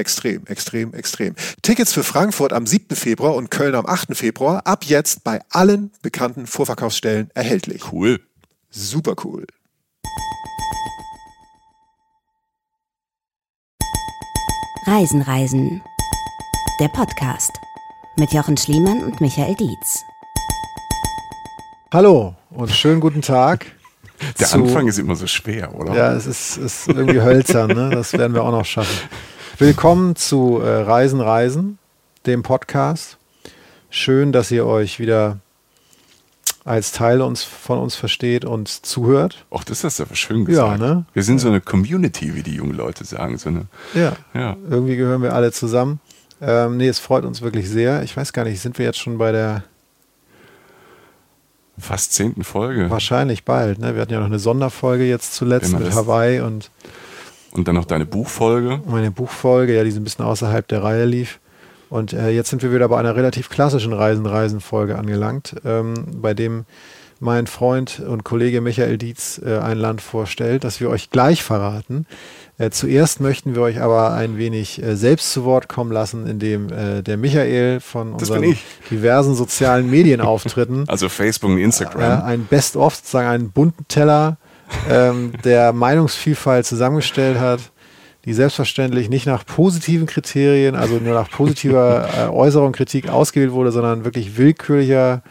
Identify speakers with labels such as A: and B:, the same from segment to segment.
A: Extrem, extrem, extrem. Tickets für Frankfurt am 7. Februar und Köln am 8. Februar ab jetzt bei allen bekannten Vorverkaufsstellen erhältlich.
B: Cool.
A: Super cool.
C: Reisen, Reisen. Der Podcast mit Jochen Schliemann und Michael Dietz.
A: Hallo und schönen guten Tag.
B: Der zu, Anfang ist immer so schwer, oder?
A: Ja, es ist, ist irgendwie hölzern, ne? das werden wir auch noch schaffen. Willkommen zu äh, Reisen, Reisen, dem Podcast. Schön, dass ihr euch wieder als Teil uns, von uns versteht und zuhört.
B: Ach, das hast du aber schön gesagt. Ja, ne? Wir sind so eine Community, wie die jungen Leute sagen. So eine,
A: ja, ja, irgendwie gehören wir alle zusammen. Ähm, nee, es freut uns wirklich sehr. Ich weiß gar nicht, sind wir jetzt schon bei der
B: fast zehnten Folge?
A: Wahrscheinlich bald. Ne? Wir hatten ja noch eine Sonderfolge jetzt zuletzt mit Hawaii und
B: und dann noch deine Buchfolge.
A: Meine Buchfolge, ja, die so ein bisschen außerhalb der Reihe lief. Und äh, jetzt sind wir wieder bei einer relativ klassischen Reisen-Reisen-Folge angelangt, ähm, bei dem mein Freund und Kollege Michael Dietz äh, ein Land vorstellt, das wir euch gleich verraten. Äh, zuerst möchten wir euch aber ein wenig äh, selbst zu Wort kommen lassen, indem äh, der Michael von unseren diversen sozialen Medienauftritten,
B: also Facebook und Instagram,
A: äh, ein Best-of, sozusagen einen bunten Teller ähm, der Meinungsvielfalt zusammengestellt hat, die selbstverständlich nicht nach positiven Kriterien, also nur nach positiver äh, Äußerung, Kritik ausgewählt wurde, sondern wirklich willkürlicher,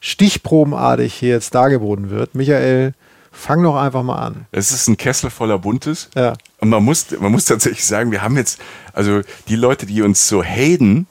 A: stichprobenartig hier jetzt dargeboten wird. Michael, fang doch einfach mal an.
B: Es ist ein Kessel voller Buntes.
A: Ja.
B: Und man muss, man muss tatsächlich sagen, wir haben jetzt, also die Leute, die uns so haten,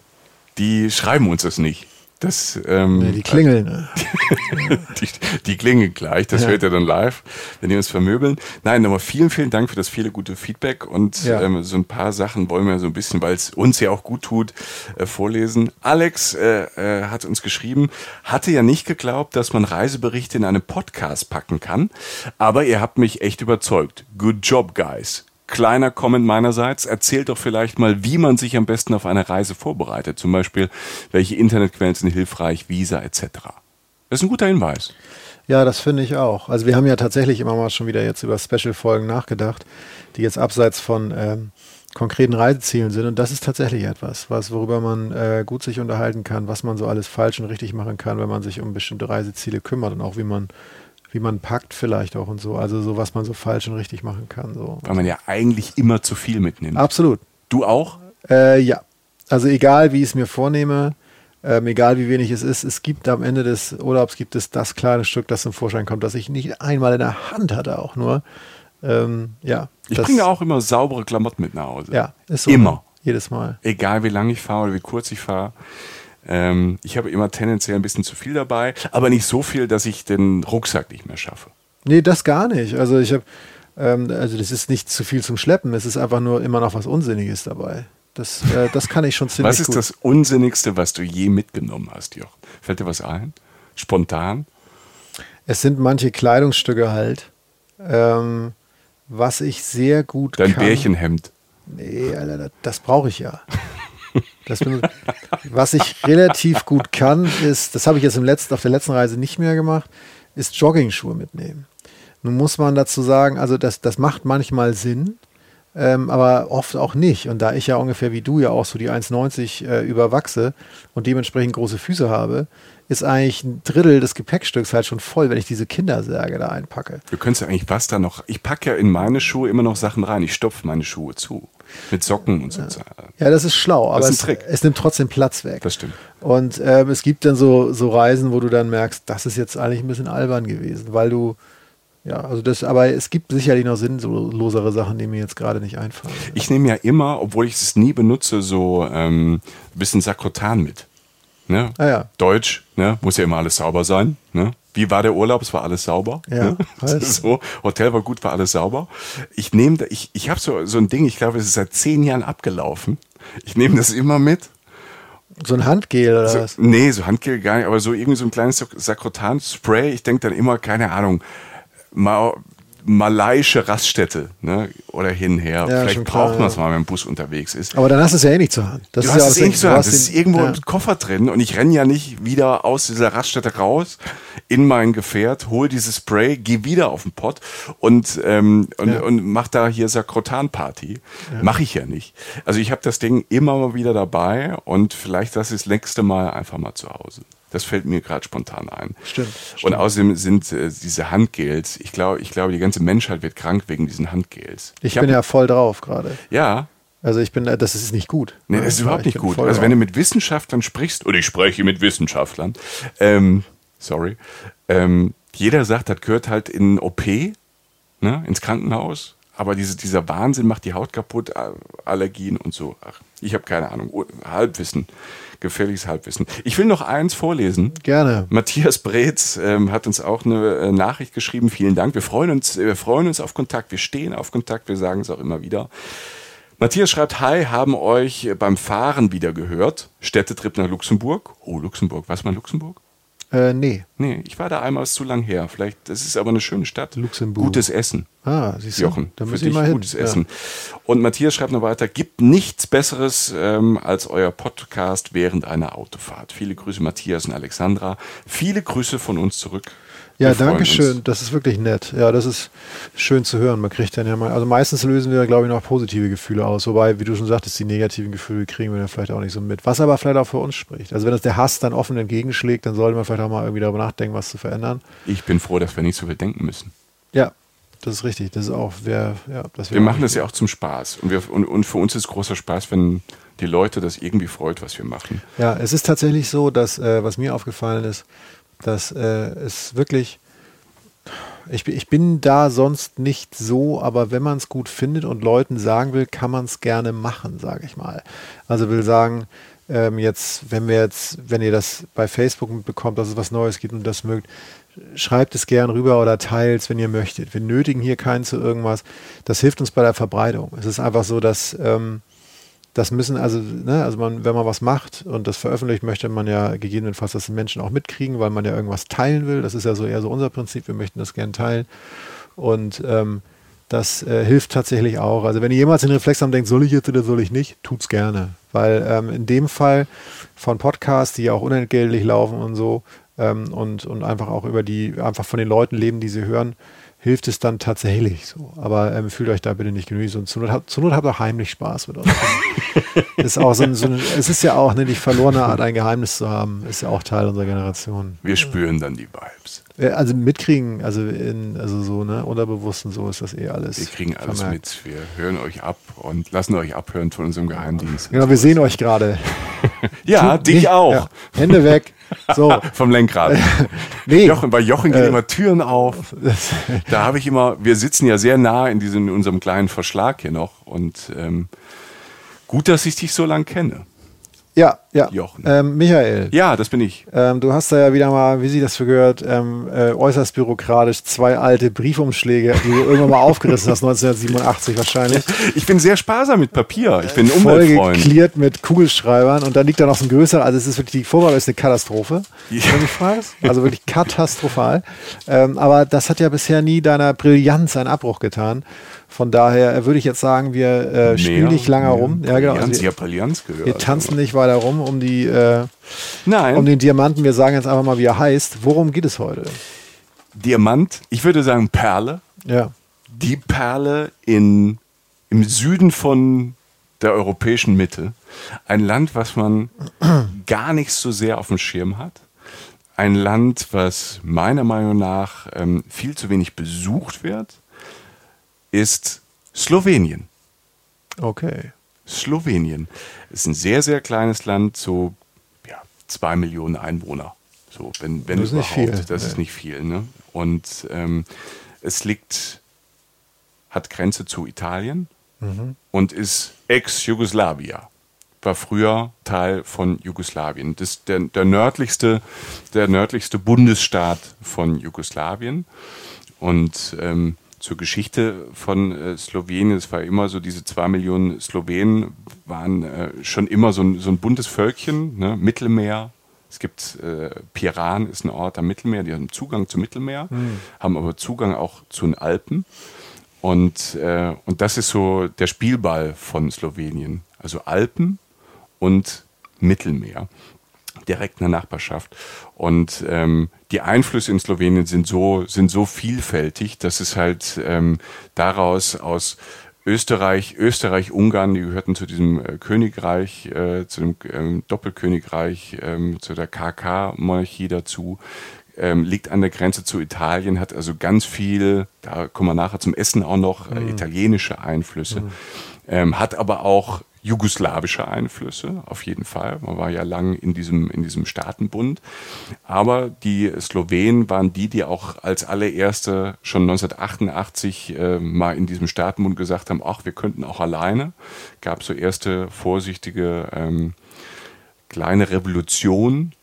B: die schreiben uns das nicht. Das, ähm,
A: nee, die klingeln. Ne?
B: die, die, klingeln gleich, das ja. hört ihr dann live, wenn die uns vermöbeln. Nein, aber vielen, vielen Dank für das viele gute Feedback und ja. ähm, so ein paar Sachen wollen wir so ein bisschen, weil es uns ja auch gut tut, äh, vorlesen. Alex äh, äh, hat uns geschrieben, hatte ja nicht geglaubt, dass man Reiseberichte in einen Podcast packen kann, aber ihr habt mich echt überzeugt. Good job, guys kleiner Comment meinerseits. Erzählt doch vielleicht mal, wie man sich am besten auf eine Reise vorbereitet. Zum Beispiel, welche Internetquellen sind hilfreich, Visa etc. Das ist ein guter Hinweis.
A: Ja, das finde ich auch. Also wir haben ja tatsächlich immer mal schon wieder jetzt über Special-Folgen nachgedacht, die jetzt abseits von ähm, konkreten Reisezielen sind. Und das ist tatsächlich etwas, was, worüber man äh, gut sich unterhalten kann, was man so alles falsch und richtig machen kann, wenn man sich um bestimmte Reiseziele kümmert und auch wie man wie man packt vielleicht auch und so. Also so, was man so falsch und richtig machen kann. So.
B: Weil man ja eigentlich immer zu viel mitnimmt.
A: Absolut.
B: Du auch?
A: Äh, ja. Also egal, wie ich es mir vornehme, ähm, egal wie wenig es ist, es gibt am Ende des Urlaubs gibt es das kleine Stück, das zum Vorschein kommt, das ich nicht einmal in der Hand hatte auch nur. Ähm, ja.
B: Ich bringe auch immer saubere Klamotten mit nach Hause.
A: Ja,
B: ist so. Immer.
A: Jedes Mal.
B: Egal wie lange ich fahre oder wie kurz ich fahre. Ähm, ich habe immer tendenziell ein bisschen zu viel dabei, aber nicht so viel, dass ich den Rucksack nicht mehr schaffe.
A: Nee, das gar nicht. Also ich habe, ähm, also das ist nicht zu viel zum Schleppen, es ist einfach nur immer noch was Unsinniges dabei. Das, äh, das kann ich schon ziemlich
B: Was ist
A: gut.
B: das Unsinnigste, was du je mitgenommen hast, Joch? Fällt dir was ein? Spontan?
A: Es sind manche Kleidungsstücke halt, ähm, was ich sehr gut
B: Dein
A: kann.
B: Dein Bärchenhemd.
A: Nee, Alter, das, das brauche ich ja. Das, was ich relativ gut kann, ist, das habe ich jetzt im letzten, auf der letzten Reise nicht mehr gemacht, ist Jogging-Schuhe mitnehmen. Nun muss man dazu sagen, also das, das macht manchmal Sinn, ähm, aber oft auch nicht. Und da ich ja ungefähr wie du ja auch so die 1,90 äh, überwachse und dementsprechend große Füße habe, ist eigentlich ein Drittel des Gepäckstücks halt schon voll, wenn ich diese Kindersärge da einpacke.
B: Du könntest ja eigentlich was da noch. Ich packe ja in meine Schuhe immer noch Sachen rein. Ich stopfe meine Schuhe zu. Mit Socken und so.
A: Ja, das ist schlau, aber ist es, es, nimmt trotzdem Platz weg.
B: Das stimmt.
A: Und ähm, es gibt dann so, so Reisen, wo du dann merkst, das ist jetzt eigentlich ein bisschen albern gewesen, weil du ja, also das, aber es gibt sicherlich noch sinnlosere Sachen, die mir jetzt gerade nicht einfallen.
B: Ich nehme ja immer, obwohl ich es nie benutze, so ähm, ein bisschen Sakrotan mit. Ne?
A: Ah, ja.
B: Deutsch, ne? muss ja immer alles sauber sein. Ne? Wie war der Urlaub? Es war alles sauber.
A: Ja,
B: ne? so, Hotel war gut, war alles sauber. Ich nehme, ich, ich habe so, so ein Ding, ich glaube, es ist seit zehn Jahren abgelaufen. Ich nehme das immer mit.
A: So ein Handgel oder
B: so,
A: was?
B: Nee, so Handgel gar nicht, aber so irgendwie so ein kleines Sakrotan-Spray. Ich denke dann immer, keine Ahnung, mal malaiische Raststätte ne? oder hinher. Ja, Vielleicht braucht man es mal, wenn man Bus unterwegs ist.
A: Aber dann hast du es ja eh nicht zur Hand.
B: Das du ist hast ja es eh nicht zur Hand. Das ist irgendwo ja. im Koffer drin und ich renne ja nicht wieder aus dieser Raststätte raus in mein Gefährt, hol dieses Spray, gehe wieder auf den Pott und, ähm, und, ja. und mach da hier Sakrotan-Party. Ja. Mache ich ja nicht. Also ich habe das Ding immer mal wieder dabei und vielleicht das ist das nächste Mal einfach mal zu Hause. Das fällt mir gerade spontan ein.
A: Stimmt,
B: stimmt. Und außerdem sind äh, diese Handgels, ich glaube, ich glaube, die ganze Menschheit wird krank wegen diesen Handgels.
A: Ich, ich bin hab, ja voll drauf gerade.
B: Ja.
A: Also ich bin, das ist nicht gut.
B: Nee, das ist überhaupt nicht gut. Also wenn du mit Wissenschaftlern sprichst, oder ich spreche mit Wissenschaftlern, ähm, sorry, ähm, jeder sagt, das gehört halt in OP, ne, ins Krankenhaus. Aber diese, dieser Wahnsinn macht die Haut kaputt, Allergien und so. Ach, ich habe keine Ahnung. Halbwissen gefährliches Halbwissen. Ich will noch eins vorlesen.
A: Gerne.
B: Matthias Breetz ähm, hat uns auch eine äh, Nachricht geschrieben. Vielen Dank. Wir freuen uns, wir freuen uns auf Kontakt. Wir stehen auf Kontakt. Wir sagen es auch immer wieder. Matthias schreibt, hi, haben euch beim Fahren wieder gehört. Städtetrip nach Luxemburg. Oh, Luxemburg. Was mal Luxemburg?
A: Äh, nee.
B: Nee, ich war da einmal, ist zu lang her. Vielleicht, das ist aber eine schöne Stadt.
A: Luxemburg.
B: Gutes Essen.
A: Ah, siehst du.
B: Jochen, da für dich gutes hin. Essen. Ja. Und Matthias schreibt noch weiter, gibt nichts Besseres ähm, als euer Podcast während einer Autofahrt. Viele Grüße Matthias und Alexandra. Viele Grüße von uns zurück
A: ja, danke schön. Das ist wirklich nett. Ja, das ist schön zu hören. Man kriegt dann ja mal, also meistens lösen wir, glaube ich, noch positive Gefühle aus. Wobei, wie du schon sagtest, die negativen Gefühle kriegen wir dann vielleicht auch nicht so mit. Was aber vielleicht auch für uns spricht. Also wenn das der Hass dann offen entgegenschlägt, dann sollte man vielleicht auch mal irgendwie darüber nachdenken, was zu verändern.
B: Ich bin froh, dass wir nicht so viel denken müssen.
A: Ja, das ist richtig. Das ist auch, wer, ja,
B: das Wir machen das ja auch zum Spaß. Und, wir, und, und für uns ist großer Spaß, wenn die Leute das irgendwie freut, was wir machen.
A: Ja, es ist tatsächlich so, dass, äh, was mir aufgefallen ist, dass äh, es wirklich, ich, ich bin da sonst nicht so, aber wenn man es gut findet und Leuten sagen will, kann man es gerne machen, sage ich mal. Also will sagen, ähm, jetzt, wenn wir jetzt, wenn ihr das bei Facebook mitbekommt, dass es was Neues gibt und das mögt, schreibt es gern rüber oder teilt es, wenn ihr möchtet. Wir nötigen hier keinen zu irgendwas. Das hilft uns bei der Verbreitung. Es ist einfach so, dass ähm, das müssen also, ne, also man, wenn man was macht und das veröffentlicht, möchte man ja gegebenenfalls, dass die Menschen auch mitkriegen, weil man ja irgendwas teilen will. Das ist ja so eher so unser Prinzip. Wir möchten das gerne teilen. Und ähm, das äh, hilft tatsächlich auch. Also wenn ihr jemals den Reflex habt, denkt, soll ich jetzt oder soll ich nicht, tut's gerne. Weil ähm, in dem Fall von Podcasts, die ja auch unentgeltlich laufen und so, ähm, und, und einfach auch über die, einfach von den Leuten leben, die sie hören, hilft es dann tatsächlich so. Aber ähm, fühlt euch da bitte nicht genügend. Und zur Not, zur Not habt ihr heimlich Spaß mit uns. ist auch so, ein, so ein, es ist ja auch ne, die verlorene Art, ein Geheimnis zu haben, ist ja auch Teil unserer Generation.
B: Wir spüren dann die Vibes.
A: Also mitkriegen, also in, also so, ne, unterbewusst und so ist das eh alles.
B: Wir kriegen alles vermerkt. mit. Wir hören euch ab und lassen euch abhören von unserem Geheimdienst.
A: Genau, wir sehen euch gerade.
B: ja, Tut dich nicht, auch. Ja.
A: Hände weg. So.
B: Vom Lenkrad. nee. Jochen, bei Jochen gehen äh, immer Türen auf. da habe ich immer, wir sitzen ja sehr nah in diesem, in unserem kleinen Verschlag hier noch und ähm, gut, dass ich dich so lange kenne.
A: Ja, ja. Jochen. Ähm, Michael.
B: Ja, das bin ich.
A: Ähm, du hast da ja wieder mal, wie sie das für gehört, ähm, äh, äußerst bürokratisch zwei alte Briefumschläge, die du irgendwann mal aufgerissen hast, 1987 wahrscheinlich.
B: Ich bin sehr sparsam mit Papier. Ich bin Umweltfreund.
A: geklärt mit Kugelschreibern und dann liegt da noch so ein größerer, also es ist wirklich, die Vorwahl ist eine Katastrophe, ja. wenn du fragst. Also wirklich katastrophal. Ähm, aber das hat ja bisher nie deiner Brillanz einen Abbruch getan. Von daher würde ich jetzt sagen, wir äh, spielen nicht lange rum.
B: Ja, genau. Also wir, gehört.
A: Wir tanzen nicht weiter rum um die äh, Nein. um den Diamanten. Wir sagen jetzt einfach mal, wie er heißt. Worum geht es heute?
B: Diamant, ich würde sagen Perle.
A: Ja.
B: Die Perle in im Süden von der europäischen Mitte. Ein Land, was man gar nicht so sehr auf dem Schirm hat. Ein Land, was meiner Meinung nach ähm, viel zu wenig besucht wird, ist Slowenien.
A: Okay.
B: Slowenien ist ein sehr, sehr kleines Land, so ja, zwei Millionen Einwohner. So, wenn, wenn
A: das ist
B: überhaupt.
A: nicht viel.
B: Das
A: Nee.
B: ist nicht viel. Ne? Und ähm, es liegt, hat Grenze zu Italien
A: Mhm.
B: und ist Ex-Jugoslawia. War früher Teil von Jugoslawien. Das ist der, der, nördlichste, der nördlichste Bundesstaat von Jugoslawien. Und ähm, zur Geschichte von äh, Slowenien, es war immer so, diese zwei Millionen Slowenen waren äh, schon immer so ein, so ein buntes Völkchen, ne? Mittelmeer. Es gibt äh, Piran, ist ein Ort am Mittelmeer, die haben Zugang zum Mittelmeer, haben aber Zugang auch zu den Alpen. Und, äh, und das ist so der Spielball von Slowenien. Also Alpen und Mittelmeer, direkt in der Nachbarschaft. Und ähm, die Einflüsse in Slowenien sind so, sind so vielfältig, dass es halt ähm, daraus aus Österreich, Österreich, Ungarn, die gehörten zu diesem äh, Königreich, äh, zu dem ähm, Doppelkönigreich, ähm, zu der KK-Monarchie dazu, ähm, liegt an der Grenze zu Italien, hat also ganz viel, da kommen wir nachher zum Essen auch noch, äh, italienische Einflüsse, ähm, hat aber auch jugoslawische Einflüsse, auf jeden Fall. Man war ja lang in diesem, in diesem Staatenbund. Aber die Slowenen waren die, die auch als allererste schon 1988 äh, mal in diesem Staatenbund gesagt haben, ach, wir könnten auch alleine. Gab so erste vorsichtige ähm, kleine Revolutionen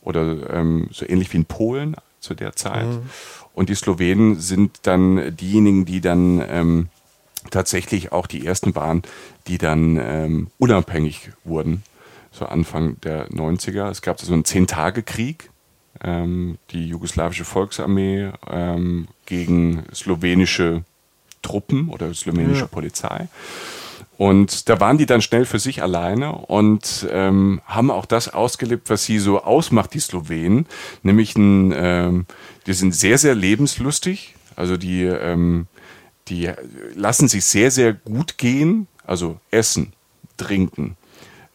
B: oder ähm, so ähnlich wie in Polen zu der Zeit. Und die Slowenen sind dann diejenigen, die dann ähm, tatsächlich auch die ersten waren, die dann ähm, unabhängig wurden, so Anfang der 90er. Es gab so einen Zehn-Tage-Krieg, ähm, die jugoslawische Volksarmee ähm, gegen slowenische Truppen oder slowenische
A: Ja.
B: Polizei. Und da waren die dann schnell für sich alleine und ähm, haben auch das ausgelebt, was sie so ausmacht, die Slowenen. Nämlich, ein, ähm, die sind sehr, sehr lebenslustig. Also die, ähm, die lassen sich sehr, sehr gut gehen. Also essen, trinken,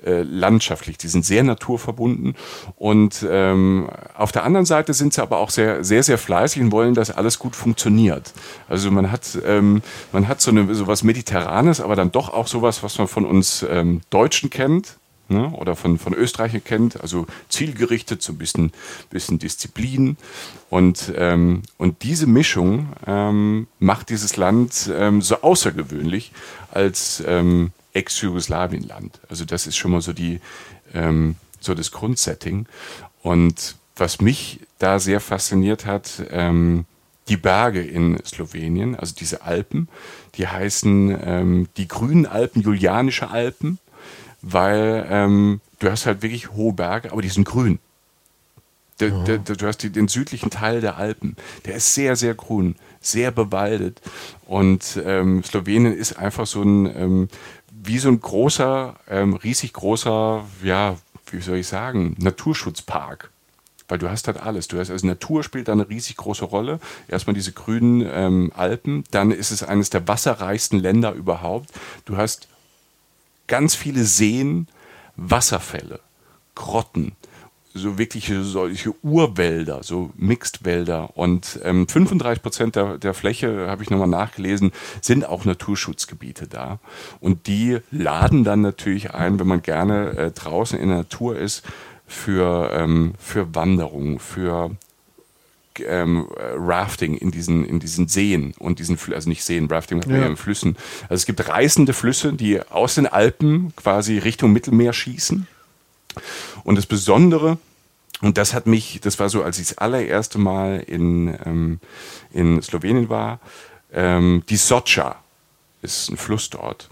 B: äh, landschaftlich. Die sind sehr naturverbunden. Und ähm, auf der anderen Seite sind sie aber auch sehr, sehr, sehr fleißig und wollen, dass alles gut funktioniert. Also man hat, ähm, man hat so, eine, so was Mediterranes, aber dann doch auch sowas, was man von uns ähm, Deutschen kennt. Ne, oder von, von Österreichern kennt, also zielgerichtet, so ein bisschen, bisschen Disziplin. Und, ähm, und diese Mischung ähm, macht dieses Land ähm, so außergewöhnlich als ähm, Ex-Jugoslawien-Land. Also das ist schon mal so die ähm, so das Grundsetting. Und was mich da sehr fasziniert hat, ähm, die Berge in Slowenien, also diese Alpen, die heißen ähm, die grünen Alpen, Julianische Alpen, weil ähm, du hast halt wirklich hohe Berge, aber die sind grün. Der, der, der, du hast die, den südlichen Teil der Alpen. Der ist sehr, sehr grün, sehr bewaldet. Und ähm, Slowenien ist einfach so ein, ähm, wie so ein großer, ähm, riesig großer, ja, wie soll ich sagen, Naturschutzpark. Weil du hast halt alles. Du hast also Natur spielt da eine riesig große Rolle. Erstmal diese grünen ähm, Alpen, dann ist es eines der wasserreichsten Länder überhaupt. Du hast ganz viele Seen, Wasserfälle, Grotten, so wirkliche solche Urwälder, so Mixedwälder. Und ähm, 35 Prozent der, der Fläche, habe ich nochmal nachgelesen, sind auch Naturschutzgebiete da. Und die laden dann natürlich ein, wenn man gerne äh, draußen in der Natur ist, für, ähm, für Wanderungen, für ähm, Rafting in diesen, in diesen Seen und diesen, Flü- also nicht Seen, Rafting
A: ja
B: in Flüssen. Also es gibt reißende Flüsse, die aus den Alpen quasi Richtung Mittelmeer schießen. Und das Besondere, und das hat mich, das war so, als ich das allererste Mal in, ähm, in Slowenien war, ähm, die Socha ist ein Fluss dort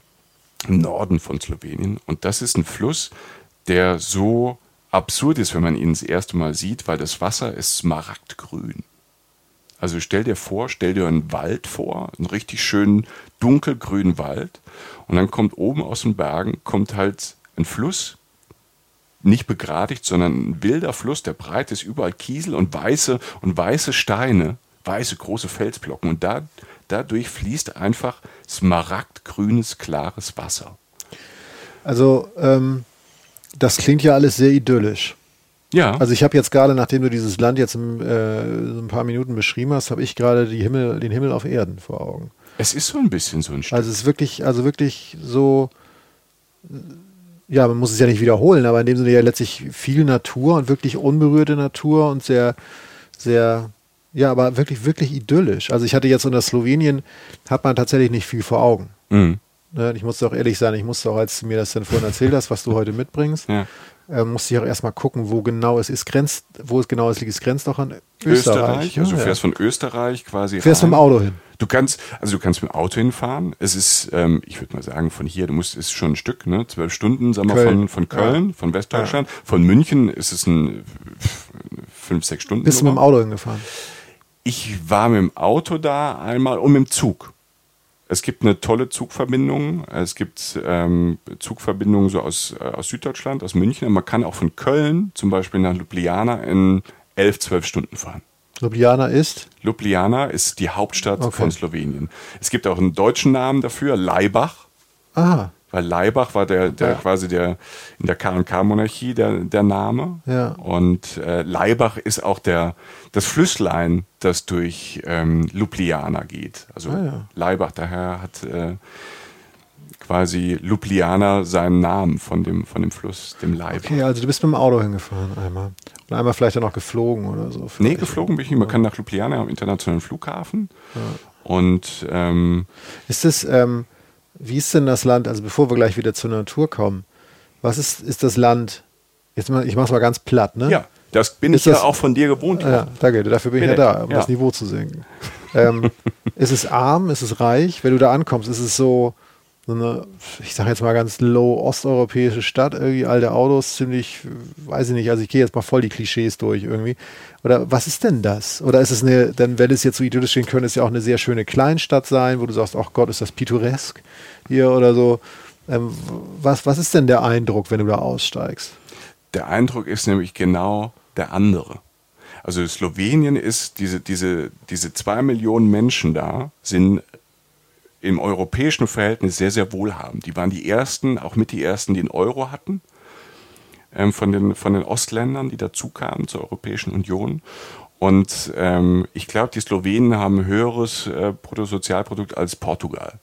B: im Norden von Slowenien. Und das ist ein Fluss, der so absurd ist, wenn man ihn das erste Mal sieht, weil das Wasser ist smaragdgrün. Also stell dir vor, stell dir einen Wald vor, einen richtig schönen dunkelgrünen Wald. Und dann kommt oben aus den Bergen, kommt halt ein Fluss, nicht begradigt, sondern ein wilder Fluss, der breit ist, überall Kiesel und weiße und weiße Steine, weiße große Felsblocken. Und da dadurch fließt einfach smaragdgrünes, klares Wasser.
A: Also, ähm, das klingt ja alles sehr idyllisch.
B: Ja.
A: Also ich habe jetzt gerade, nachdem du dieses Land jetzt in, äh, ein paar Minuten beschrieben hast, habe ich gerade Himmel, den Himmel auf Erden vor Augen.
B: Es ist so ein bisschen so ein
A: Stück. Also es ist wirklich, also wirklich so, ja, man muss es ja nicht wiederholen, aber in dem Sinne ja letztlich viel Natur und wirklich unberührte Natur und sehr, sehr, ja, aber wirklich, wirklich idyllisch. Also ich hatte jetzt unter Slowenien, hat man tatsächlich nicht viel vor Augen. Mhm. Ne, ich musste auch ehrlich sein, ich musste auch, als du mir das dann vorhin erzählt hast, was du heute mitbringst, ja äh, musste ich auch erstmal gucken, wo genau es ist. Grenzt, wo es genau ist, liegt es grenzt auch an Österreich.
B: Österreich also du fährst von Österreich quasi.
A: Fährst rein. mit dem Auto hin.
B: Du kannst, also du kannst mit dem Auto hinfahren. Es ist, ähm, ich würde mal sagen, von hier, du musst, ist schon ein Stück, ne? Zwölf Stunden, sagen wir von, von Köln, ja. von Westdeutschland. Ja. Von München ist es ein fünf, sechs Stunden.
A: Bist du mit dem Auto hingefahren?
B: Ich war mit dem Auto da einmal und mit dem Zug. Es gibt eine tolle Zugverbindung. Es gibt ähm, Zugverbindungen so aus, äh, aus Süddeutschland, aus München. Man kann auch von Köln zum Beispiel nach Ljubljana in elf, zwölf Stunden fahren.
A: Ljubljana ist?
B: Ljubljana ist die Hauptstadt okay. von Slowenien. Es gibt auch einen deutschen Namen dafür, Laibach.
A: Ah
B: weil Leibach war der, der ja. quasi der in der KK-Monarchie der, der Name.
A: Ja.
B: Und äh, Leibach ist auch der, das Flüsslein, das durch ähm, Ljubljana geht. Also ah, ja. Leibach daher hat äh, quasi Ljubljana seinen Namen von dem, von dem Fluss, dem Leibach.
A: Okay, also du bist mit dem Auto hingefahren einmal. Und einmal vielleicht dann auch geflogen oder so.
B: Nee, geflogen bin ich nicht. Man kann nach Ljubljana am internationalen Flughafen. Und ähm,
A: ist es ähm, wie ist denn das Land, also bevor wir gleich wieder zur Natur kommen, was ist, ist das Land, jetzt mal, ich mache es mal ganz platt, ne?
B: Ja, das bin ist ich das, ja auch von dir gewohnt.
A: Ja, danke, dafür bin Bitte. ich ja da, um ja. das Niveau zu senken. ähm, ist es arm, ist es reich? Wenn du da ankommst, ist es so, so eine, ich sage jetzt mal ganz low osteuropäische Stadt, irgendwie alte Autos, ziemlich, weiß ich nicht, also ich gehe jetzt mal voll die Klischees durch irgendwie. Oder was ist denn das? Oder ist es eine, denn wenn es jetzt so idyllisch stehen könnte, es ja auch eine sehr schöne Kleinstadt sein, wo du sagst, ach Gott, ist das pittoresk hier oder so. Ähm, was, was ist denn der Eindruck, wenn du da aussteigst?
B: Der Eindruck ist nämlich genau der andere. Also Slowenien ist, diese, diese, diese zwei Millionen Menschen da sind im europäischen Verhältnis sehr, sehr wohlhabend. Die waren die ersten, auch mit die ersten, die einen Euro hatten, ähm, von, den, von den Ostländern, die dazu kamen zur Europäischen Union. Und ähm, ich glaube, die Slowenen haben ein höheres äh, Bruttosozialprodukt als Portugal.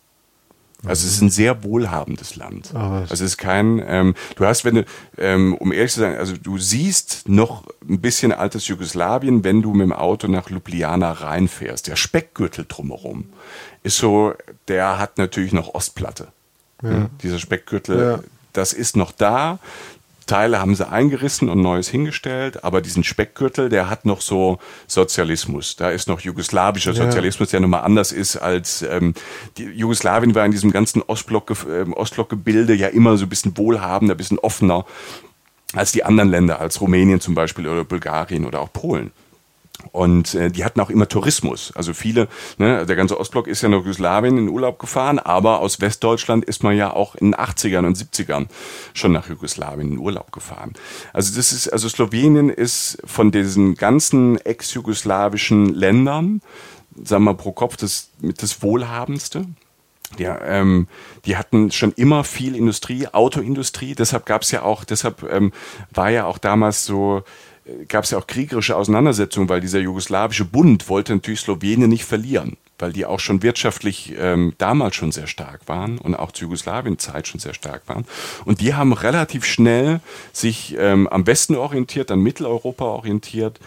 B: Also es ist ein sehr wohlhabendes Land.
A: Ah,
B: also es ist kein, ähm, du hast, wenn du, ähm, um ehrlich zu sein, also du siehst noch ein bisschen altes Jugoslawien, wenn du mit dem Auto nach Ljubljana reinfährst. Der Speckgürtel drumherum ist so, der hat natürlich noch Ostplatte. Ja. Dieser Speckgürtel, ja. das ist noch da. Teile haben sie eingerissen und Neues hingestellt, aber diesen Speckgürtel, der hat noch so Sozialismus. Da ist noch jugoslawischer Sozialismus, der nochmal anders ist als ähm, die Jugoslawien war in diesem ganzen Ostblock, äh, Ostblockgebilde ja immer so ein bisschen wohlhabender, ein bisschen offener als die anderen Länder, als Rumänien zum Beispiel oder Bulgarien oder auch Polen. Und äh, die hatten auch immer Tourismus. Also viele, ne, der ganze Ostblock ist ja nach Jugoslawien in Urlaub gefahren, aber aus Westdeutschland ist man ja auch in den 80ern und 70ern schon nach Jugoslawien in Urlaub gefahren. Also das ist, also Slowenien ist von diesen ganzen ex-jugoslawischen Ländern, sagen wir pro Kopf, das mit das wohlhabendste. Ja, ähm, die hatten schon immer viel Industrie, Autoindustrie. Deshalb gab es ja auch, deshalb ähm, war ja auch damals so gab es ja auch kriegerische Auseinandersetzungen, weil dieser jugoslawische Bund wollte natürlich Slowenien nicht verlieren, weil die auch schon wirtschaftlich ähm, damals schon sehr stark waren und auch zur Jugoslawien-Zeit schon sehr stark waren. Und die haben relativ schnell sich ähm, am Westen orientiert, an Mitteleuropa orientiert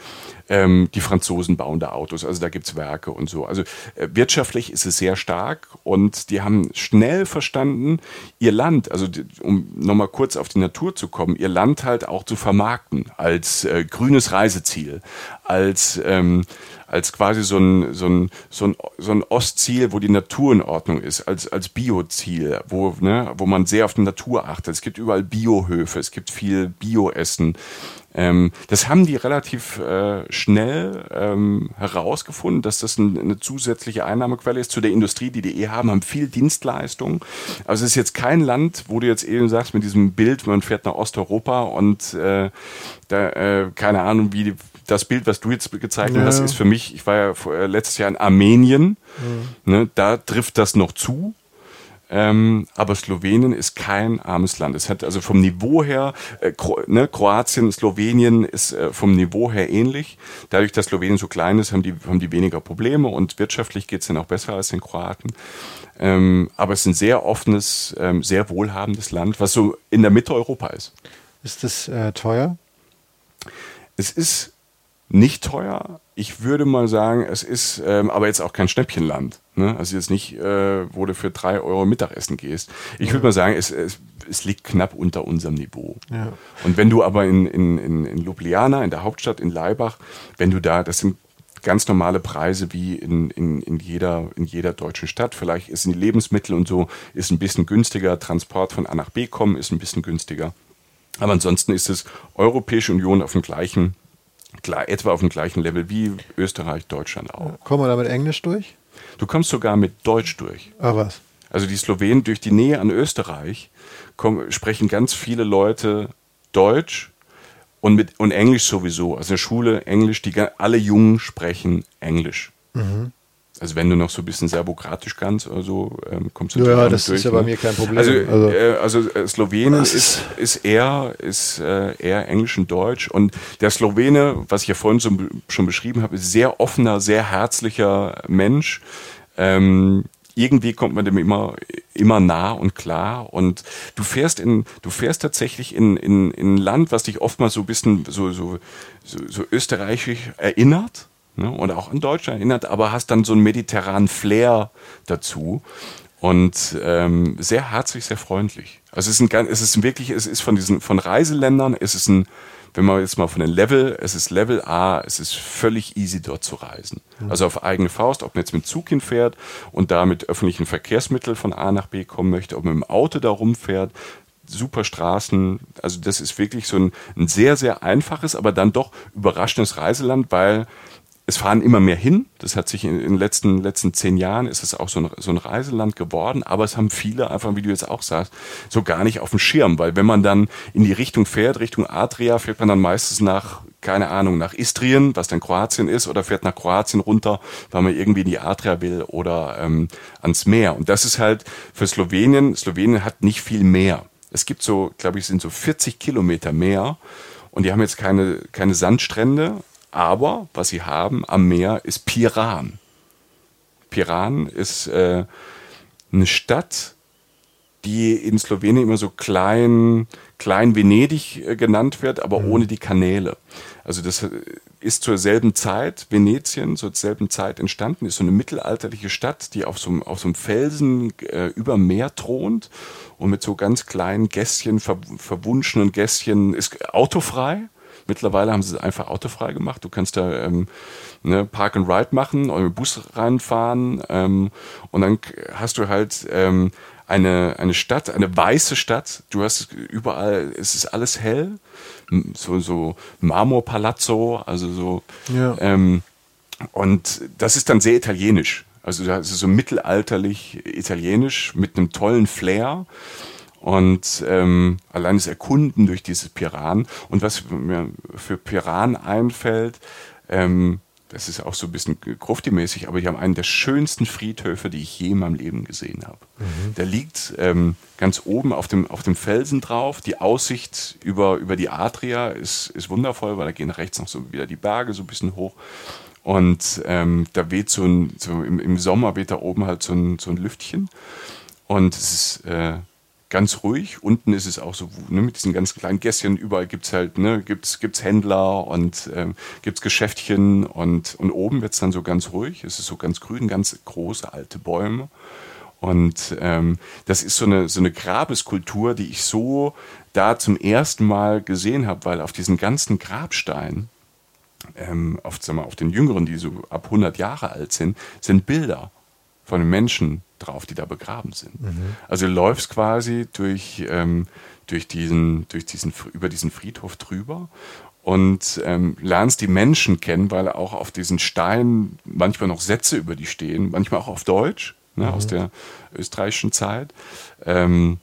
B: ähm, die Franzosen bauen da Autos, also da gibt es Werke und so. Also äh, wirtschaftlich ist es sehr stark und die haben schnell verstanden, ihr Land, also die, um nochmal kurz auf die Natur zu kommen, ihr Land halt auch zu vermarkten als äh, grünes Reiseziel, als ähm, als quasi so ein, so ein, so ein, so ein Ostziel, wo die Natur in Ordnung ist, als, als Bioziel, wo, ne, wo man sehr auf die Natur achtet. Es gibt überall Biohöfe, es gibt viel Bioessen. Ähm, das haben die relativ äh, schnell ähm, herausgefunden, dass das ein, eine zusätzliche Einnahmequelle ist zu der Industrie, die die eh haben, haben viel Dienstleistungen. Also es ist jetzt kein Land, wo du jetzt eben sagst, mit diesem Bild, man fährt nach Osteuropa und äh, da, äh, keine Ahnung, wie das Bild, was du jetzt gezeichnet ja. hast, ist für mich, ich war ja äh, letztes Jahr in Armenien, mhm. ne, da trifft das noch zu. Ähm, aber Slowenien ist kein armes Land. Es hat also vom Niveau her, äh, Kro ne, Kroatien, Slowenien ist äh, vom Niveau her ähnlich. Dadurch, dass Slowenien so klein ist, haben die, haben die weniger Probleme und wirtschaftlich geht es dann auch besser als den Kroaten. Ähm, aber es ist ein sehr offenes, ähm, sehr wohlhabendes Land, was so in der Mitte Europa ist.
A: Ist das äh, teuer?
B: Es ist nicht teuer. Ich würde mal sagen, es ist ähm, aber jetzt auch kein Schnäppchenland. Ne? Also jetzt nicht, äh, wo du für drei Euro Mittagessen gehst. Ich würde mal sagen, es, es, es, liegt knapp unter unserem Niveau. Ja. Und wenn du aber in, in, in, in Ljubljana, in der Hauptstadt, in Laibach, wenn du da, das sind ganz normale Preise wie in, in, in, jeder, in jeder deutschen Stadt. Vielleicht ist die Lebensmittel und so ist ein bisschen günstiger. Transport von A nach B kommen ist ein bisschen günstiger. Aber ansonsten ist es Europäische Union auf dem gleichen, etwa auf dem gleichen Level wie Österreich, Deutschland auch.
A: Kommen wir da mit Englisch durch?
B: Du kommst sogar mit Deutsch durch.
A: Ah, was?
B: Also die Slowenen durch die Nähe an Österreich kommen, sprechen ganz viele Leute Deutsch und, mit, und Englisch sowieso. Also in der Schule Englisch, die, alle Jungen sprechen Englisch. Mhm. Also wenn du noch so ein bisschen serbokratisch kannst oder so, ähm, kommst du
A: Ja, das durch, ist ja ne? bei mir kein Problem.
B: Also, also, äh, also äh, Slowenien ist, ist eher, ist, äh, eher Englisch und Deutsch. Und der Slowene, was ich ja vorhin so, schon beschrieben habe, ist sehr offener, sehr herzlicher Mensch. Ähm, irgendwie kommt man dem immer, immer nah und klar. Und du fährst in, du fährst tatsächlich in, in, in ein Land, was dich oftmals so ein bisschen so, so, so, so österreichisch erinnert. Ne, und auch an Deutschland erinnert, aber hast dann so einen mediterranen Flair dazu und ähm, sehr herzlich, sehr freundlich. Also es ist ein, es ist wirklich, es ist von diesen von Reiseländern, es ist ein wenn man jetzt mal von den Level, es ist Level A, es ist völlig easy dort zu reisen. Mhm. Also auf eigene Faust, ob man jetzt mit Zug hinfährt und da mit öffentlichen Verkehrsmitteln von A nach B kommen möchte, ob man mit dem Auto da rumfährt, super Straßen. Also das ist wirklich so ein, ein sehr, sehr einfaches, aber dann doch überraschendes Reiseland, weil es fahren immer mehr hin. Das hat sich in den letzten, letzten zehn Jahren ist es auch so ein, so ein Reiseland geworden. Aber es haben viele einfach, wie du jetzt auch sagst, so gar nicht auf dem Schirm. Weil wenn man dann in die Richtung fährt, Richtung Adria, fährt man dann meistens nach, keine Ahnung, nach Istrien, was dann Kroatien ist, oder fährt nach Kroatien runter, weil man irgendwie in die Adria will oder ähm, ans Meer. Und das ist halt für Slowenien, Slowenien hat nicht viel mehr. Es gibt so, glaube ich, sind so 40 Kilometer mehr. Und die haben jetzt keine, keine Sandstrände, aber was sie haben am Meer ist Piran. Piran ist äh, eine Stadt, die in Slowenien immer so klein, klein Venedig äh, genannt wird, aber mhm. ohne die Kanäle. Also das äh, ist zur selben Zeit, Venetien, zur selben Zeit entstanden, ist so eine mittelalterliche Stadt, die auf so, einem, auf so einem Felsen äh, über Meer thront und mit so ganz kleinen Gässchen, ver, verwunschenen Gässchen, ist autofrei. Mittlerweile haben sie es einfach autofrei gemacht. Du kannst da ähm, ne, Park and Ride machen oder mit Bus reinfahren ähm, und dann hast du halt ähm, eine, eine Stadt, eine weiße Stadt. Du hast überall, es ist alles hell, so, so Marmorpalazzo, also so. Ja. Ähm, und das ist dann sehr italienisch. Also das ist so mittelalterlich italienisch mit einem tollen Flair und ähm, allein das Erkunden durch dieses Piran und was mir für Piran einfällt, ähm, das ist auch so ein bisschen grufti-mäßig, aber die haben einen der schönsten Friedhöfe, die ich je in meinem Leben gesehen habe. Mhm. Der liegt ähm, ganz oben auf dem, auf dem Felsen drauf. Die Aussicht über, über die Adria ist, ist wundervoll, weil da gehen rechts noch so wieder die Berge so ein bisschen hoch. Und ähm, da weht so ein, so im, im Sommer weht da oben halt so ein, so ein Lüftchen. Und es ist äh, ganz ruhig. Unten ist es auch so, ne, mit diesen ganz kleinen Gässchen, überall gibt's halt, ne, gibt's, gibt's Händler und ähm, gibt's Geschäftchen und, und oben wird's dann so ganz ruhig. Es ist so ganz grün, ganz große alte Bäume. Und ähm, das ist so eine, so eine Grabeskultur, die ich so da zum ersten Mal gesehen habe, weil auf diesen ganzen Grabsteinen, ähm, auf, auf den Jüngeren, die so ab 100 Jahre alt sind, sind Bilder von den Menschen drauf, die da begraben sind. Mhm. Also du läufst quasi durch, ähm, durch diesen, durch diesen, über diesen Friedhof drüber und ähm, lernst die Menschen kennen, weil auch auf diesen Steinen manchmal noch Sätze über die stehen, manchmal auch auf Deutsch, ne, mhm. aus der österreichischen Zeit. Ähm,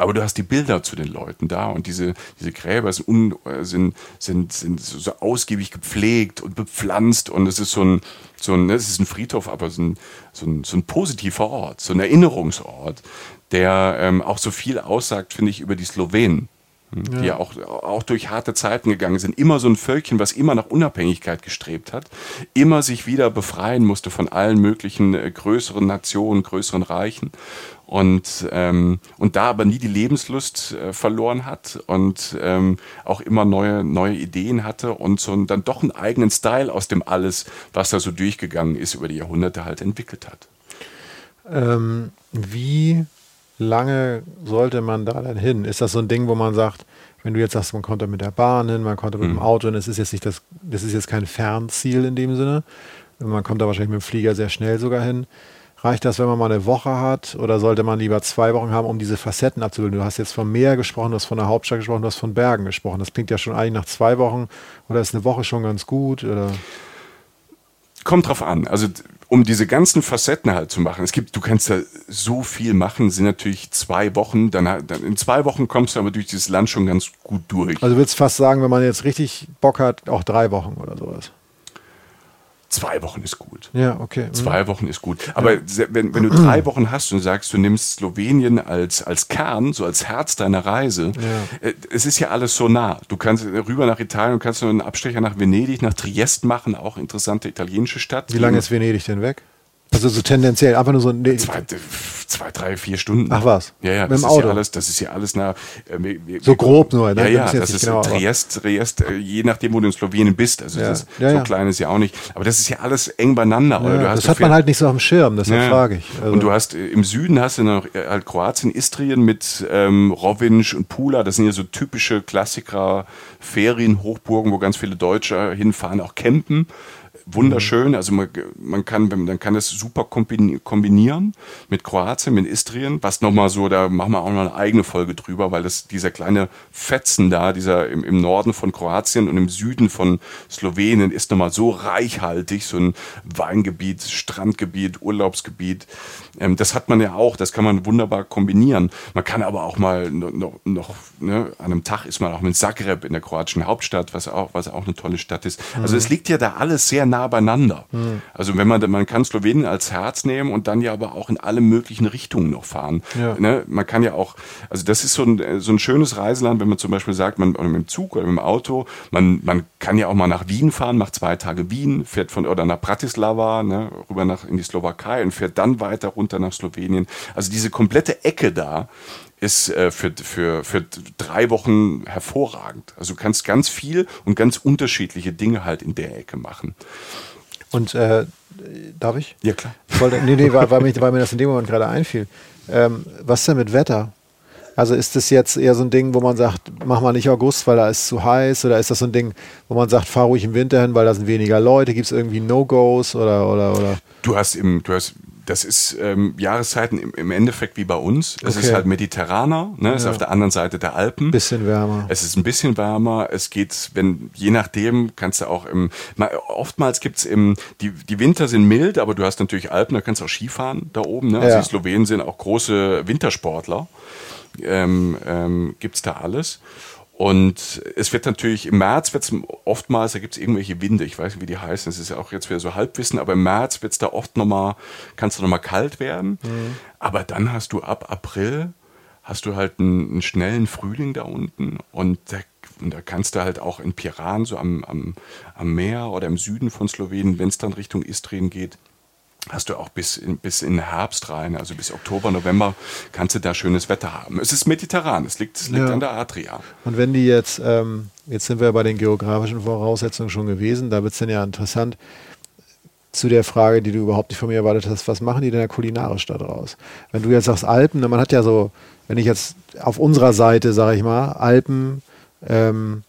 B: Aber du hast die Bilder zu den Leuten da und diese, diese Gräber sind, un, sind, sind, sind so ausgiebig gepflegt und bepflanzt und es ist so ein, so ein, ne, es ist ein Friedhof, aber so ein, so ein, so ein positiver Ort, so ein Erinnerungsort, der ähm, auch so viel aussagt, finde ich, über die Slowenen die ja. auch, auch durch harte Zeiten gegangen sind. Immer so ein Völkchen, was immer nach Unabhängigkeit gestrebt hat, immer sich wieder befreien musste von allen möglichen äh, größeren Nationen, größeren Reichen und, ähm, und da aber nie die Lebenslust äh, verloren hat und ähm, auch immer neue, neue Ideen hatte und so dann doch einen eigenen Style aus dem alles, was da so durchgegangen ist, über die Jahrhunderte halt entwickelt hat.
A: Ähm, wie lange sollte man da dann hin? Ist das so ein Ding, wo man sagt, wenn du jetzt sagst, man konnte mit der Bahn hin, man konnte mit mhm. dem Auto hin, das ist jetzt nicht das, das ist jetzt kein Fernziel in dem Sinne. Man kommt da wahrscheinlich mit dem Flieger sehr schnell sogar hin. Reicht das, wenn man mal eine Woche hat oder sollte man lieber zwei Wochen haben, um diese Facetten abzubilden? Du hast jetzt vom Meer gesprochen, du hast von der Hauptstadt gesprochen, du hast von Bergen gesprochen. Das klingt ja schon eigentlich nach zwei Wochen oder ist eine Woche schon ganz gut? Oder?
B: Kommt drauf an. Also um diese ganzen Facetten halt zu machen. Es gibt, du kannst da so viel machen, sind natürlich zwei Wochen, dann, dann in zwei Wochen kommst du aber durch dieses Land schon ganz gut durch.
A: Also würdest fast sagen, wenn man jetzt richtig Bock hat, auch drei Wochen oder sowas.
B: Zwei Wochen ist gut.
A: Ja, okay.
B: Mhm. Zwei Wochen ist gut. Aber ja. wenn, wenn du drei Wochen hast und sagst, du nimmst Slowenien als, als Kern, so als Herz deiner Reise, ja. Äh, es ist ja alles so nah. Du kannst rüber nach Italien, du kannst nur einen Abstecher nach Venedig, nach Triest machen, auch interessante italienische Stadt.
A: Wie lange ist Venedig denn weg? Also so tendenziell, einfach nur so
B: nee. zwei, zwei, drei, vier Stunden.
A: Ach was?
B: Ja, ja, das Mit dem ist Auto. ja alles, das ist ja alles nah. Äh,
A: so grob nur,
B: ne? Ja, ja, das ist genau, Triest, Triest, äh, je nachdem, wo du in Slowenien bist. Also ja. das ja, so ja. klein ist ja auch nicht. Aber das ist ja alles eng beieinander. Oder?
A: Das hat man halt nicht so am Schirm, deshalb frage ich.
B: Also. Und du hast äh, im Süden hast du noch halt Kroatien, Istrien mit ähm, Rovinj und Pula. Das sind ja so typische Klassiker, Ferien, Hochburgen, wo ganz viele Deutsche hinfahren, auch campen wunderschön. Also man, man kann, man kann es super kombinieren mit Kroatien, mit Istrien, was nochmal so, da machen wir auch noch eine eigene Folge drüber, weil das dieser kleine Fetzen da, dieser im, im Norden von Kroatien und im Süden von Slowenien ist nochmal so reichhaltig, so ein Weingebiet, Strandgebiet, Urlaubsgebiet. Ähm, das hat man ja auch, das kann man wunderbar kombinieren. Man kann aber auch mal noch, noch ne, an einem Tag ist man auch mit Zagreb in der kroatischen Hauptstadt, was auch, was auch eine tolle Stadt ist. Also mhm. es liegt ja da alles sehr nah beieinander. Mhm. Also wenn man, man kann Slowenien als Herz nehmen und dann ja aber auch in alle möglichen Richtungen noch fahren. Ja. Ne? Man kann ja auch, also das ist so ein, so ein schönes Reiseland, wenn man zum Beispiel sagt, man mit dem Zug oder mit dem Auto, man, man kann ja auch mal nach Wien fahren, macht zwei Tage Wien, fährt von oder nach Bratislava, ne, rüber nach in die Slowakei und fährt dann weiter runter nach Slowenien. Also diese komplette Ecke da ist äh, für, für, für drei Wochen hervorragend. Also du kannst ganz viel und ganz unterschiedliche Dinge halt in der Ecke machen.
A: Und äh, darf ich?
B: Ja, klar.
A: Ich wollte, nee, nee, weil, weil, mich, weil mir das in dem Moment gerade einfiel. Ähm, was denn mit Wetter? Also ist das jetzt eher so ein Ding, wo man sagt, mach mal nicht August, weil da ist zu heiß? Oder ist das so ein Ding, wo man sagt, fahr ruhig im Winter hin, weil da sind weniger Leute? Gibt es irgendwie No-Gos oder, oder, oder?
B: Du hast im, du hast das ist ähm, Jahreszeiten im, im, Endeffekt wie bei uns. Es okay. ist halt mediterraner, ne? Es ja. ist auf der anderen Seite der Alpen.
A: Bisschen wärmer.
B: Es ist ein bisschen wärmer. Es geht, wenn, je nachdem, kannst du auch im, mal, oftmals gibt's im, die, die Winter sind mild, aber du hast natürlich Alpen, da kannst du auch Skifahren da oben, ne? Also ja. die Slowenen sind auch große Wintersportler. Ähm, ähm, gibt's da alles. Und es wird natürlich, im März wird es oftmals, da gibt es irgendwelche Winde, ich weiß nicht, wie die heißen, es ist ja auch jetzt wieder so Halbwissen, aber im März wird es da oft nochmal, kannst du nochmal kalt werden. Mhm. Aber dann hast du ab April, hast du halt einen, einen schnellen Frühling da unten und da, und da kannst du halt auch in Piran, so am, am, am Meer oder im Süden von Slowenien, wenn es dann Richtung Istrien geht, hast du auch bis in, bis in Herbst rein, also bis Oktober, November, kannst du da schönes Wetter haben. Es ist mediterran, es liegt, es liegt ja. an der Adria.
A: Und wenn die jetzt, ähm, jetzt sind wir bei den geografischen Voraussetzungen schon gewesen, da wird es dann ja interessant, zu der Frage, die du überhaupt nicht von mir erwartet hast, was machen die denn da kulinarisch da draus? Wenn du jetzt sagst Alpen, man hat ja so, wenn ich jetzt auf unserer Seite, sage ich mal, Alpen, ähm,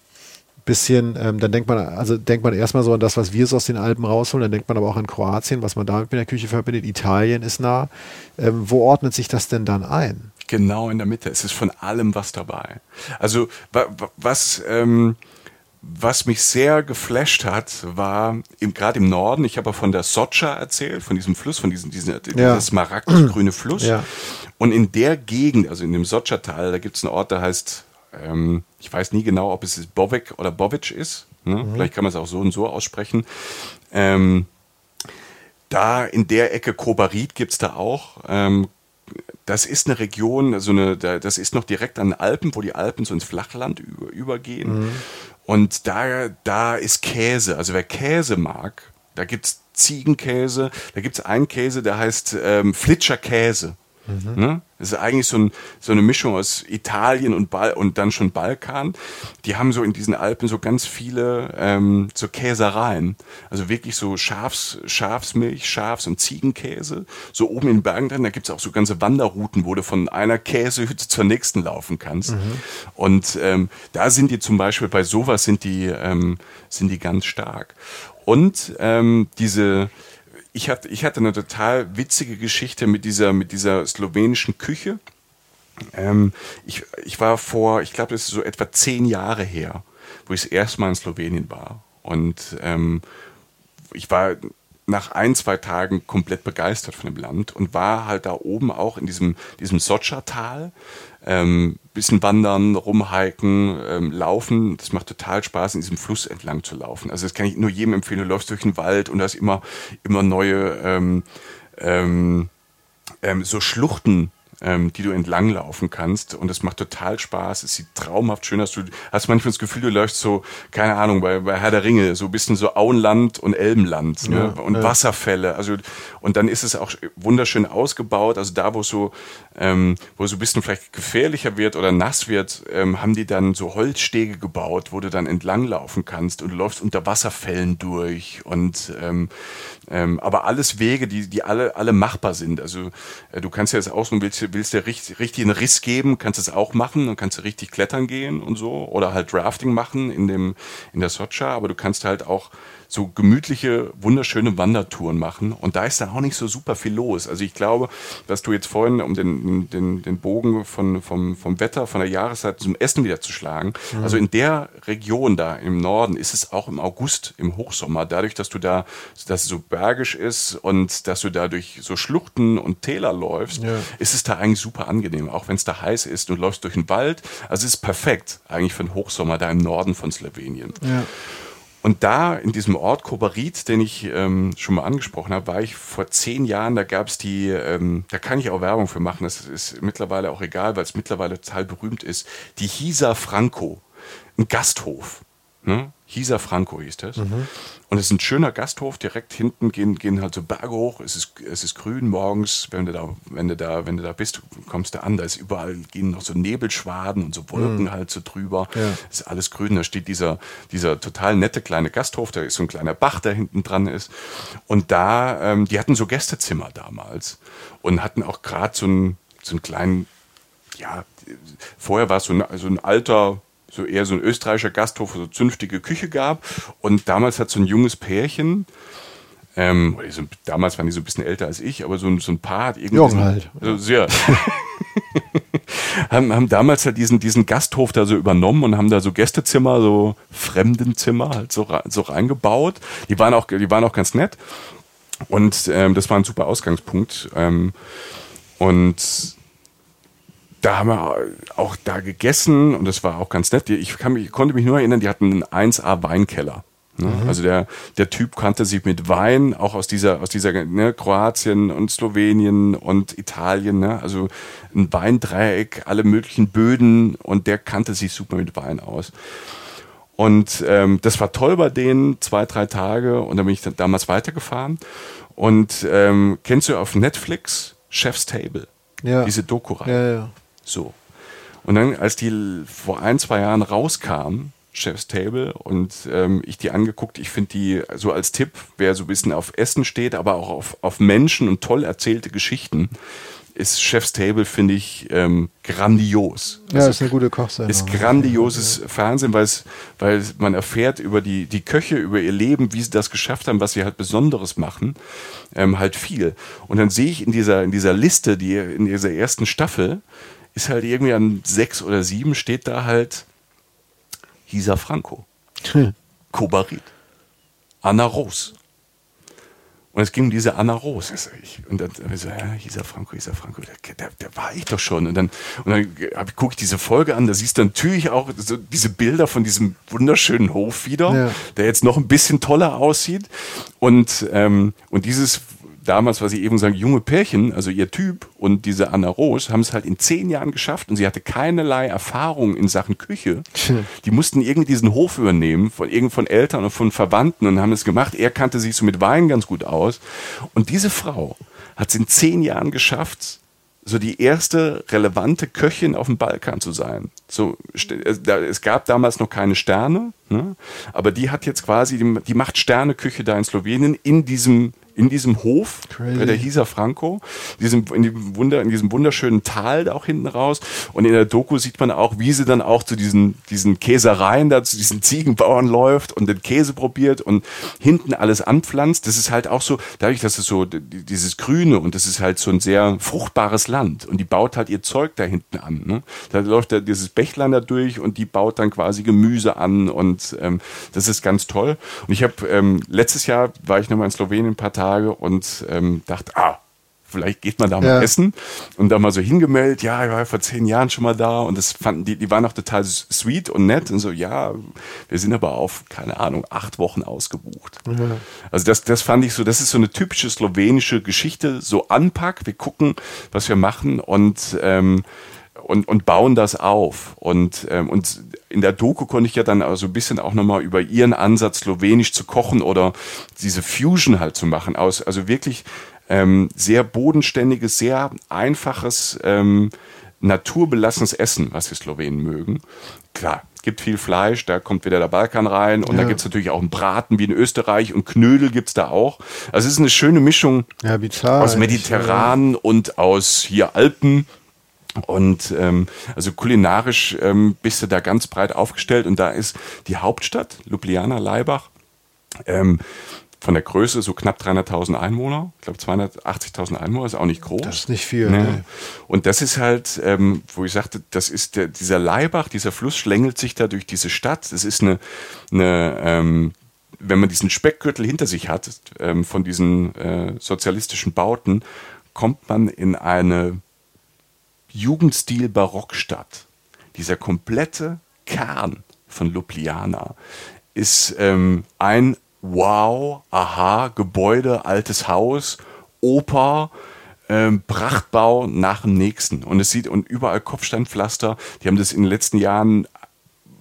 A: bisschen, ähm, dann denkt man, also denkt man erstmal so an das, was wir so aus den Alpen rausholen, dann denkt man aber auch an Kroatien, was man damit mit der Küche verbindet. Italien ist nah. Ähm, wo ordnet sich das denn dann ein?
B: Genau in der Mitte. Es ist von allem was dabei. Also was ähm, was mich sehr geflasht hat, war gerade im Norden, ich habe ja von der Socha erzählt, von diesem Fluss, von diesem, diesem ja. smaragdgrüne Fluss. Ja. Und in der Gegend, also in dem Sotschertal, da gibt es einen Ort, der heißt, ähm, ich weiß nie genau, ob es Bovek oder Bovic ist. Ne? Mhm. Vielleicht kann man es auch so und so aussprechen. Ähm, da in der Ecke Kobarit gibt es da auch. Ähm, das ist eine Region, also eine, das ist noch direkt an den Alpen, wo die Alpen so ins Flachland über, übergehen. Mhm. Und da, da ist Käse. Also wer Käse mag, da gibt es Ziegenkäse, da gibt es einen Käse, der heißt ähm, Flitscher Käse. Mhm. Ne? Das ist eigentlich so, ein, so, eine Mischung aus Italien und, Bal und dann schon Balkan. Die haben so in diesen Alpen so ganz viele ähm, so Käsereien. Also wirklich so Schafs, Schafsmilch, Schafs- und Ziegenkäse. So oben in den Bergen drin, da gibt es auch so ganze Wanderrouten, wo du von einer Käsehütte zur nächsten laufen kannst. Mhm. Und ähm, da sind die zum Beispiel, bei sowas sind die, ähm, sind die ganz stark. Und ähm, diese ich hatte, ich hatte eine total witzige Geschichte mit dieser, mit dieser slowenischen Küche. Ähm, ich, ich war vor, ich glaube, das ist so etwa zehn Jahre her, wo ich das erste Mal in Slowenien war. Und ähm, ich war nach ein, zwei Tagen komplett begeistert von dem Land und war halt da oben auch in diesem, diesem Socha-Tal ähm, bisschen wandern, rumhiken, ähm, laufen. Das macht total Spaß, in diesem Fluss entlang zu laufen. Also das kann ich nur jedem empfehlen. Du läufst durch den Wald und da ist immer, immer neue ähm, ähm, ähm, so Schluchten ähm, die du entlanglaufen kannst. Und es macht total Spaß. Es sieht traumhaft schön aus. Du hast manchmal das Gefühl, du läufst so, keine Ahnung, bei, bei Herr der Ringe, so ein bisschen so Auenland und Elbenland ne? ja, und ja. Wasserfälle. Also, und dann ist es auch wunderschön ausgebaut. Also da, wo es so, ähm, wo es so ein bisschen vielleicht gefährlicher wird oder nass wird, ähm, haben die dann so Holzstege gebaut, wo du dann entlanglaufen kannst und du läufst unter Wasserfällen durch und ähm, ähm, aber alles Wege, die, die alle, alle machbar sind. Also äh, du kannst ja jetzt ausruhen, willst, willst dir richtig, richtig einen Riss geben, kannst es auch machen und kannst du richtig klettern gehen und so oder halt Drafting machen in dem in der Socha, aber du kannst halt auch so gemütliche, wunderschöne Wandertouren machen. Und da ist dann auch nicht so super viel los. Also ich glaube, dass du jetzt vorhin, um den, den, den Bogen von, vom, vom Wetter, von der Jahreszeit zum Essen wieder zu schlagen, mhm. also in der Region da im Norden ist es auch im August, im Hochsommer, dadurch, dass du da, dass es so bergisch ist und dass du da durch so Schluchten und Täler läufst, ja. ist es da eigentlich super angenehm, auch wenn es da heiß ist. Du läufst durch den Wald. Also es ist perfekt eigentlich für den Hochsommer da im Norden von Slowenien. Ja. Und da in diesem Ort Kobarit, den ich ähm, schon mal angesprochen habe, war ich vor zehn Jahren, da gab es die, ähm, da kann ich auch Werbung für machen, das ist mittlerweile auch egal, weil es mittlerweile total berühmt ist, die Hisa Franco, ein Gasthof. Ne? Hisa Franco hieß das. Mhm. Und es ist ein schöner Gasthof, direkt hinten gehen, gehen halt so Berge hoch, es ist, es ist grün morgens, wenn du, da, wenn, du da, wenn du da bist, kommst du an, da ist überall, gehen noch so Nebelschwaden und so Wolken mhm. halt so drüber, ja. ist alles grün, da steht dieser, dieser total nette kleine Gasthof, da ist so ein kleiner Bach, der hinten dran ist und da, ähm, die hatten so Gästezimmer damals und hatten auch gerade so, ein, so einen kleinen, ja, vorher war es so ein, so ein alter so eher so ein österreichischer Gasthof, wo so zünftige Küche gab. Und damals hat so ein junges Pärchen, ähm, so, damals waren die so ein bisschen älter als ich, aber so, ein, so ein Paar hat irgendwie.
A: Jung halt.
B: Also sehr. haben, haben damals halt diesen, diesen Gasthof da so übernommen und haben da so Gästezimmer, so Fremdenzimmer halt so, so reingebaut. Die waren auch, die waren auch ganz nett. Und ähm, das war ein super Ausgangspunkt. Ähm, und da haben wir auch da gegessen und das war auch ganz nett. Ich, kann mich, konnte mich nur erinnern, die hatten einen 1A Weinkeller. Ne? Mhm. Also der, der Typ kannte sich mit Wein, auch aus dieser, aus dieser ne, Kroatien und Slowenien und Italien, ne? also ein Weindreieck, alle möglichen Böden und der kannte sich super mit Wein aus. Und ähm, das war toll bei denen, zwei, drei Tage und dann bin ich dann damals weitergefahren. Und ähm, kennst du auf Netflix Chef's Table? Ja. Diese Doku-Reihe. Ja, ja. So. Und dann, als die vor ein, zwei Jahren rauskam, Chef's Table, und ähm, ich die angeguckt, ich finde die so als Tipp, wer so ein bisschen auf Essen steht, aber auch auf, auf Menschen und toll erzählte Geschichten, ist Chef's Table, finde ich, ähm, grandios.
A: Ja, also, ist eine gute Kochsendung.
B: Ist grandioses ja. Fernsehen, weil es, weil man erfährt über die, die Köche, über ihr Leben, wie sie das geschafft haben, was sie halt Besonderes machen, ähm, halt viel. Und dann sehe ich in dieser, in dieser Liste, die in dieser ersten Staffel, ist halt irgendwie an sechs oder sieben steht da halt Hisa Franco, hm. Kobarit, Anna Rose. Und es ging um diese Anna Rose. Und dann habe ich so, ja, Isa Franco, Isa Franco, der, der, der, war ich doch schon. Und dann, und dann gucke ich diese Folge an, da siehst du natürlich auch so diese Bilder von diesem wunderschönen Hof wieder, ja. der jetzt noch ein bisschen toller aussieht. Und, ähm, und dieses damals, was ich eben sagen, junge Pärchen, also ihr Typ und diese Anna Rose, haben es halt in zehn Jahren geschafft und sie hatte keinerlei Erfahrung in Sachen Küche. Die mussten irgendwie diesen Hof übernehmen von irgend von Eltern und von Verwandten und haben es gemacht. Er kannte sich so mit Wein ganz gut aus. Und diese Frau hat es in zehn Jahren geschafft, so die erste relevante Köchin auf dem Balkan zu sein. So, es gab damals noch keine Sterne, ne? aber die hat jetzt quasi, die, die macht Sterneküche da in Slowenien in diesem in diesem Hof, Crazy. der hieß er Franco, in diesem, in, diesem Wunder, in diesem wunderschönen Tal da auch hinten raus. Und in der Doku sieht man auch, wie sie dann auch zu diesen, diesen Käsereien da, zu diesen Ziegenbauern läuft und den Käse probiert und hinten alles anpflanzt. Das ist halt auch so, dadurch, dass es so dieses Grüne und das ist halt so ein sehr fruchtbares Land. Und die baut halt ihr Zeug da hinten an. Ne? Da läuft da dieses Bächlein da durch und die baut dann quasi Gemüse an und ähm, das ist ganz toll. Und ich habe ähm, letztes Jahr war ich nochmal in Slowenien ein paar Tage Tage und ähm, dachte, ah, vielleicht geht man da mal ja. essen und da mal so hingemeldet, ja, ich war vor zehn Jahren schon mal da und das fanden die, die waren auch total sweet und nett und so, ja, wir sind aber auf, keine Ahnung, acht Wochen ausgebucht. Ja. Also das, das fand ich so, das ist so eine typische slowenische Geschichte, so anpack, wir gucken, was wir machen und ähm, und, und bauen das auf. Und, ähm, und in der Doku konnte ich ja dann also ein bisschen auch nochmal über ihren Ansatz, slowenisch zu kochen oder diese Fusion halt zu machen, aus, also wirklich ähm, sehr bodenständiges, sehr einfaches, ähm, naturbelassenes Essen, was die Slowenen mögen. Klar, gibt viel Fleisch, da kommt wieder der Balkan rein und ja. da gibt's natürlich auch einen Braten wie in Österreich und Knödel gibt's da auch. Also es ist eine schöne Mischung
A: ja, bizarr,
B: aus Mediterran ja. und aus hier Alpen und ähm, also kulinarisch ähm, bist du da ganz breit aufgestellt und da ist die Hauptstadt, Ljubljana, Laibach, ähm, von der Größe so knapp 300.000 Einwohner. Ich glaube 280.000 Einwohner ist auch nicht groß.
A: Das ist nicht viel. Nee. Nee.
B: Und das ist halt, ähm, wo ich sagte, das ist der, dieser Laibach, dieser Fluss schlängelt sich da durch diese Stadt. Das ist eine, eine ähm, wenn man diesen Speckgürtel hinter sich hat, ähm, von diesen äh, sozialistischen Bauten, kommt man in eine Jugendstil Barockstadt. Dieser komplette Kern von Ljubljana ist ähm, ein Wow, aha, Gebäude, altes Haus, Oper, ähm, Prachtbau nach dem nächsten. Und es sieht und überall Kopfsteinpflaster. Die haben das in den letzten Jahren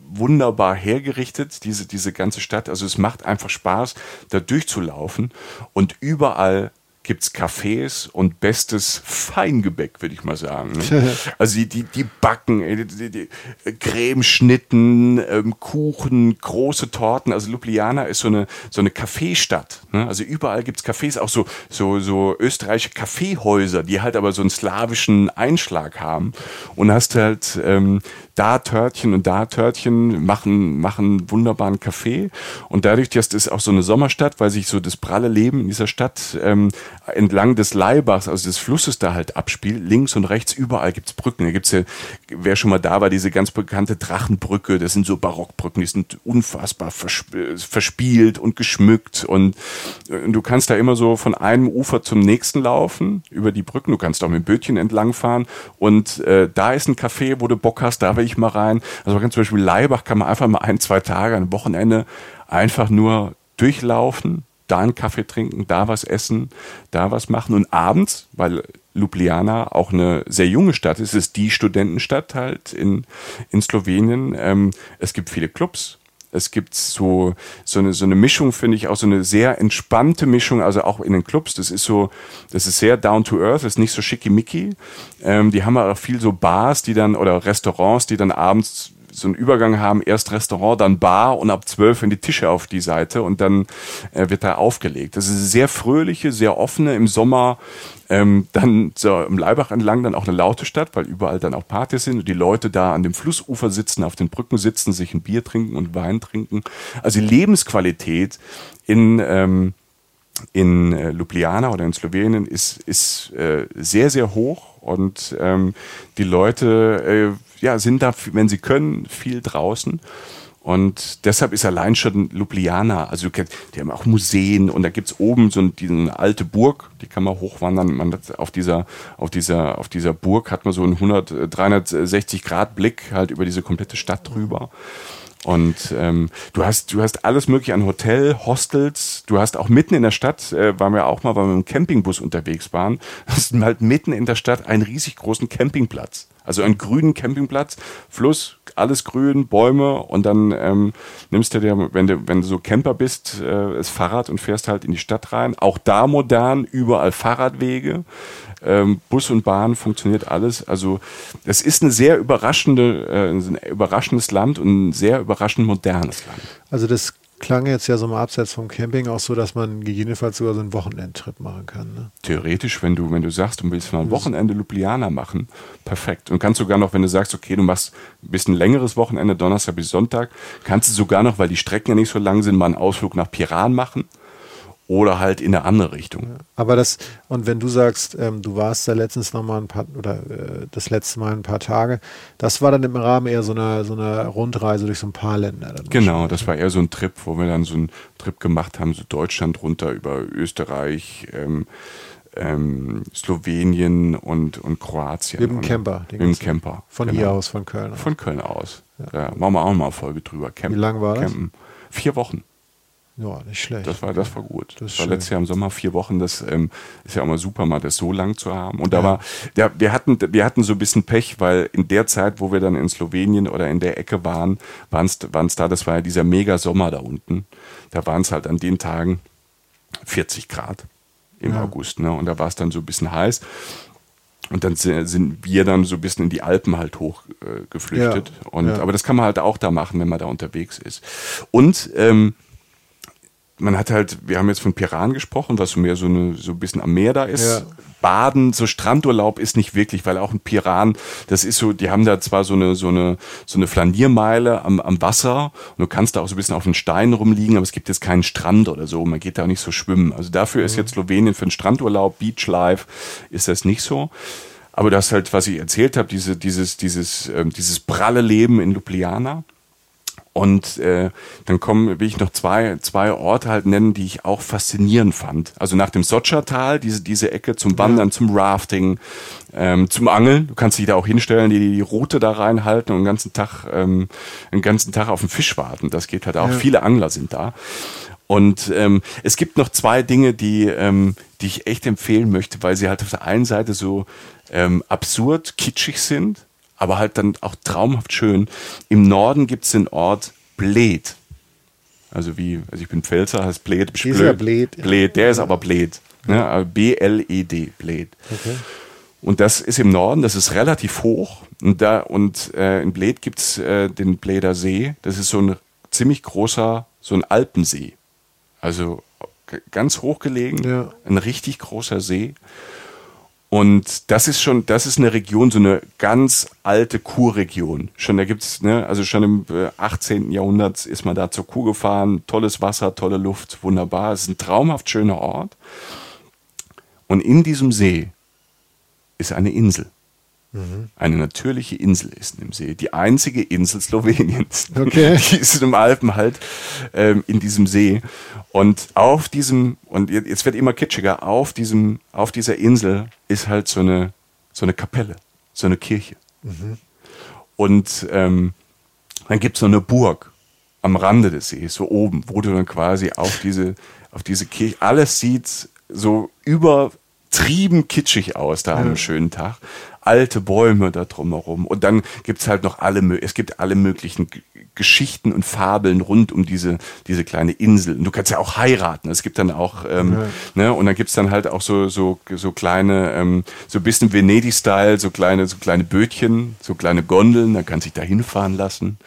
B: wunderbar hergerichtet, diese, diese ganze Stadt. Also es macht einfach Spaß, da durchzulaufen und überall gibt es Cafés und bestes Feingebäck, würde ich mal sagen. Ne? also die, die, die Backen, die, die, die Cremeschnitten, ähm, Kuchen, große Torten. Also Ljubljana ist so eine, so eine Kaffeestadt. Ne? Also überall gibt es Cafés, auch so, so, so österreichische Kaffeehäuser, die halt aber so einen slawischen Einschlag haben. Und hast halt ähm, da Törtchen und da Törtchen machen, machen wunderbaren Kaffee. Und dadurch, dass das auch so eine Sommerstadt, weil sich so das pralle Leben in dieser Stadt ähm, entlang des Leibachs, also des Flusses da halt abspielt, links und rechts, überall gibt's Brücken. Da gibt's ja, wer schon mal da war, diese ganz bekannte Drachenbrücke, das sind so Barockbrücken, die sind unfassbar verspielt und geschmückt und, und du kannst da immer so von einem Ufer zum nächsten laufen, über die Brücken, du kannst auch mit Bötchen entlangfahren und äh, da ist ein Café, wo du Bock hast, da will ich mal rein. Also man kann zum Beispiel Leibach, kann man einfach mal ein, zwei Tage, ein Wochenende einfach nur durchlaufen, da einen Kaffee trinken, da was essen, da was machen und abends, weil Ljubljana auch eine sehr junge Stadt ist, ist die Studentenstadt halt in, in Slowenien. Ähm, es gibt viele Clubs, es gibt so, so eine, so eine Mischung, finde ich, auch so eine sehr entspannte Mischung, also auch in den Clubs. Das ist so, das ist sehr down to earth, ist nicht so schickimicki. Ähm, die haben auch viel so Bars, die dann, oder Restaurants, die dann abends so einen Übergang haben, erst Restaurant, dann Bar und ab zwölf in die Tische auf die Seite und dann äh, wird da aufgelegt. Das ist sehr fröhliche, sehr offene, im Sommer ähm, dann so im Leibach entlang dann auch eine laute Stadt, weil überall dann auch Partys sind und die Leute da an dem Flussufer sitzen, auf den Brücken sitzen, sich ein Bier trinken und Wein trinken. Also die Lebensqualität in ähm, in äh, Ljubljana oder in Slowenien ist, ist äh, sehr, sehr hoch und ähm, die Leute äh, ja, sind da, wenn sie können, viel draußen. Und deshalb ist allein schon Ljubljana, also die haben auch Museen und da gibt's oben so eine alte Burg, die kann man hochwandern. Man hat auf dieser, auf dieser, auf dieser Burg hat man so einen 100, 360 Grad Blick halt über diese komplette Stadt drüber. Und ähm, du hast, du hast alles mögliche an Hotel, Hostels. Du hast auch mitten in der Stadt, äh, waren wir auch mal, weil wir mit dem Campingbus unterwegs waren, hast halt mitten in der Stadt einen riesig großen Campingplatz. Also einen grünen Campingplatz, Fluss, alles grün, Bäume und dann ähm, nimmst du dir, wenn du, wenn du so Camper bist, äh, das Fahrrad und fährst halt in die Stadt rein. Auch da modern, überall Fahrradwege. Ähm, Bus und Bahn funktioniert alles. Also es ist eine sehr überraschende, äh, ein überraschendes Land und ein sehr überraschend modernes Land.
A: Also das klang jetzt ja so mal abseits vom Camping auch so, dass man gegebenenfalls sogar so einen Wochenendtrip machen kann. Ne?
B: Theoretisch, wenn du, wenn du sagst, du willst mal ein Wochenende Ljubljana machen, perfekt. Und kannst sogar noch, wenn du sagst, okay, du machst ein bisschen längeres Wochenende, Donnerstag bis Sonntag, kannst du sogar noch, weil die Strecken ja nicht so lang sind, mal einen Ausflug nach Piran machen oder halt in eine andere Richtung.
A: Aber das, und wenn du sagst, ähm, du warst da letztens noch mal ein paar, oder äh, das letzte Mal ein paar Tage, das war dann im Rahmen eher so einer, so einer Rundreise durch so ein paar Länder.
B: genau, das war eher so ein Trip, wo wir dann so einen Trip gemacht haben, so Deutschland runter über Österreich, ähm, ähm, Slowenien und, und Kroatien.
A: Mit dem Camper.
B: Mit dem Camper.
A: Von genau. hier aus, von Köln.
B: Von Köln aus. Ja. ja. machen wir auch mal eine Folge drüber.
A: Campen, Wie lang war das?
B: Campen. Vier Wochen.
A: Ja, nicht schlecht.
B: Das war, das war gut. Das, das war letztes Jahr im Sommer vier Wochen. Das ähm, ist ja auch mal super, mal das so lang zu haben. Und da war, ja, wir hatten, wir hatten so ein bisschen Pech, weil in der Zeit, wo wir dann in Slowenien oder in der Ecke waren, waren es da, das war ja dieser mega Sommer da unten. Da waren es halt an den Tagen 40 Grad im ja. August, ne? Und da war es dann so ein bisschen heiß. Und dann sind wir dann so ein bisschen in die Alpen halt hochgeflüchtet. Äh, ja, und ja. aber das kann man halt auch da machen, wenn man da unterwegs ist. Und ähm, man hat halt, wir haben jetzt von Piran gesprochen, was so mehr so, eine, so ein bisschen am Meer da ist. Ja. Baden, so Strandurlaub ist nicht wirklich, weil auch ein Piran, das ist so, die haben da zwar so eine, so eine, so eine Flaniermeile am, am Wasser und du kannst da auch so ein bisschen auf den Stein rumliegen, aber es gibt jetzt keinen Strand oder so, man geht da auch nicht so schwimmen. Also dafür mhm. ist jetzt Slowenien für einen Strandurlaub, Beachlife, ist das nicht so. Aber das halt, was ich erzählt habe, diese, dieses, dieses, ähm, dieses pralle Leben in Ljubljana, und äh, dann kommen, will ich noch zwei, zwei Orte halt nennen, die ich auch faszinierend fand. Also nach dem Sotschertal, diese, diese Ecke zum Wandern, ja. zum Rafting, ähm, zum Angeln. Du kannst dich da auch hinstellen, die die Route da reinhalten und den ganzen Tag, ähm, den ganzen Tag auf den Fisch warten. Das geht halt auch. Ja. Viele Angler sind da. Und ähm, es gibt noch zwei Dinge, die, ähm, die ich echt empfehlen möchte, weil sie halt auf der einen Seite so ähm, absurd kitschig sind aber halt dann auch traumhaft schön. Im Norden gibt es den Ort Bled. Also wie, also ich bin Pfälzer, heißt Bled.
A: Dieser Bled.
B: Bled, der ist aber Bled. Ne? B-L-E-D, Bled. Okay. Und das ist im Norden, das ist relativ hoch. Und, da, und äh, in Bled gibt es äh, den Bleder See. Das ist so ein ziemlich großer, so ein Alpensee. Also ganz hoch gelegen, ja. ein richtig großer See. Und das ist schon, das ist eine Region, so eine ganz alte Kurregion. Schon da gibt's, ne, also schon im 18. Äh, Jahrhundert ist man da zur Kuh gefahren, tolles Wasser, tolle Luft, wunderbar. Es ist ein traumhaft schöner Ort. Und in diesem See ist eine Insel. Mhm. Eine natürliche Insel ist im See. Die einzige Insel Sloweniens.
A: Okay.
B: Die ist im Alpen halt ähm, in diesem See. Und auf diesem, und jetzt wird immer kitschiger, auf diesem, auf dieser Insel ist halt so eine, so eine Kapelle, so eine Kirche. Mhm. Und ähm, dann gibt es so eine Burg am Rande des Sees, so oben, wo du dann quasi auf diese, auf diese Kirche, alles sieht so übertrieben kitschig aus da an einem schönen Tag alte Bäume da drumherum. Und dann gibt's halt noch alle, es gibt alle möglichen Geschichten und Fabeln rund um diese, diese kleine Insel. Und du kannst ja auch heiraten. Es gibt dann auch, ähm, ja. ne, und dann gibt's dann halt auch so, so, so kleine, ähm, so ein bisschen Venedig-Style, so kleine, so kleine Bötchen, so kleine Gondeln, dann kannst du dich da hinfahren lassen.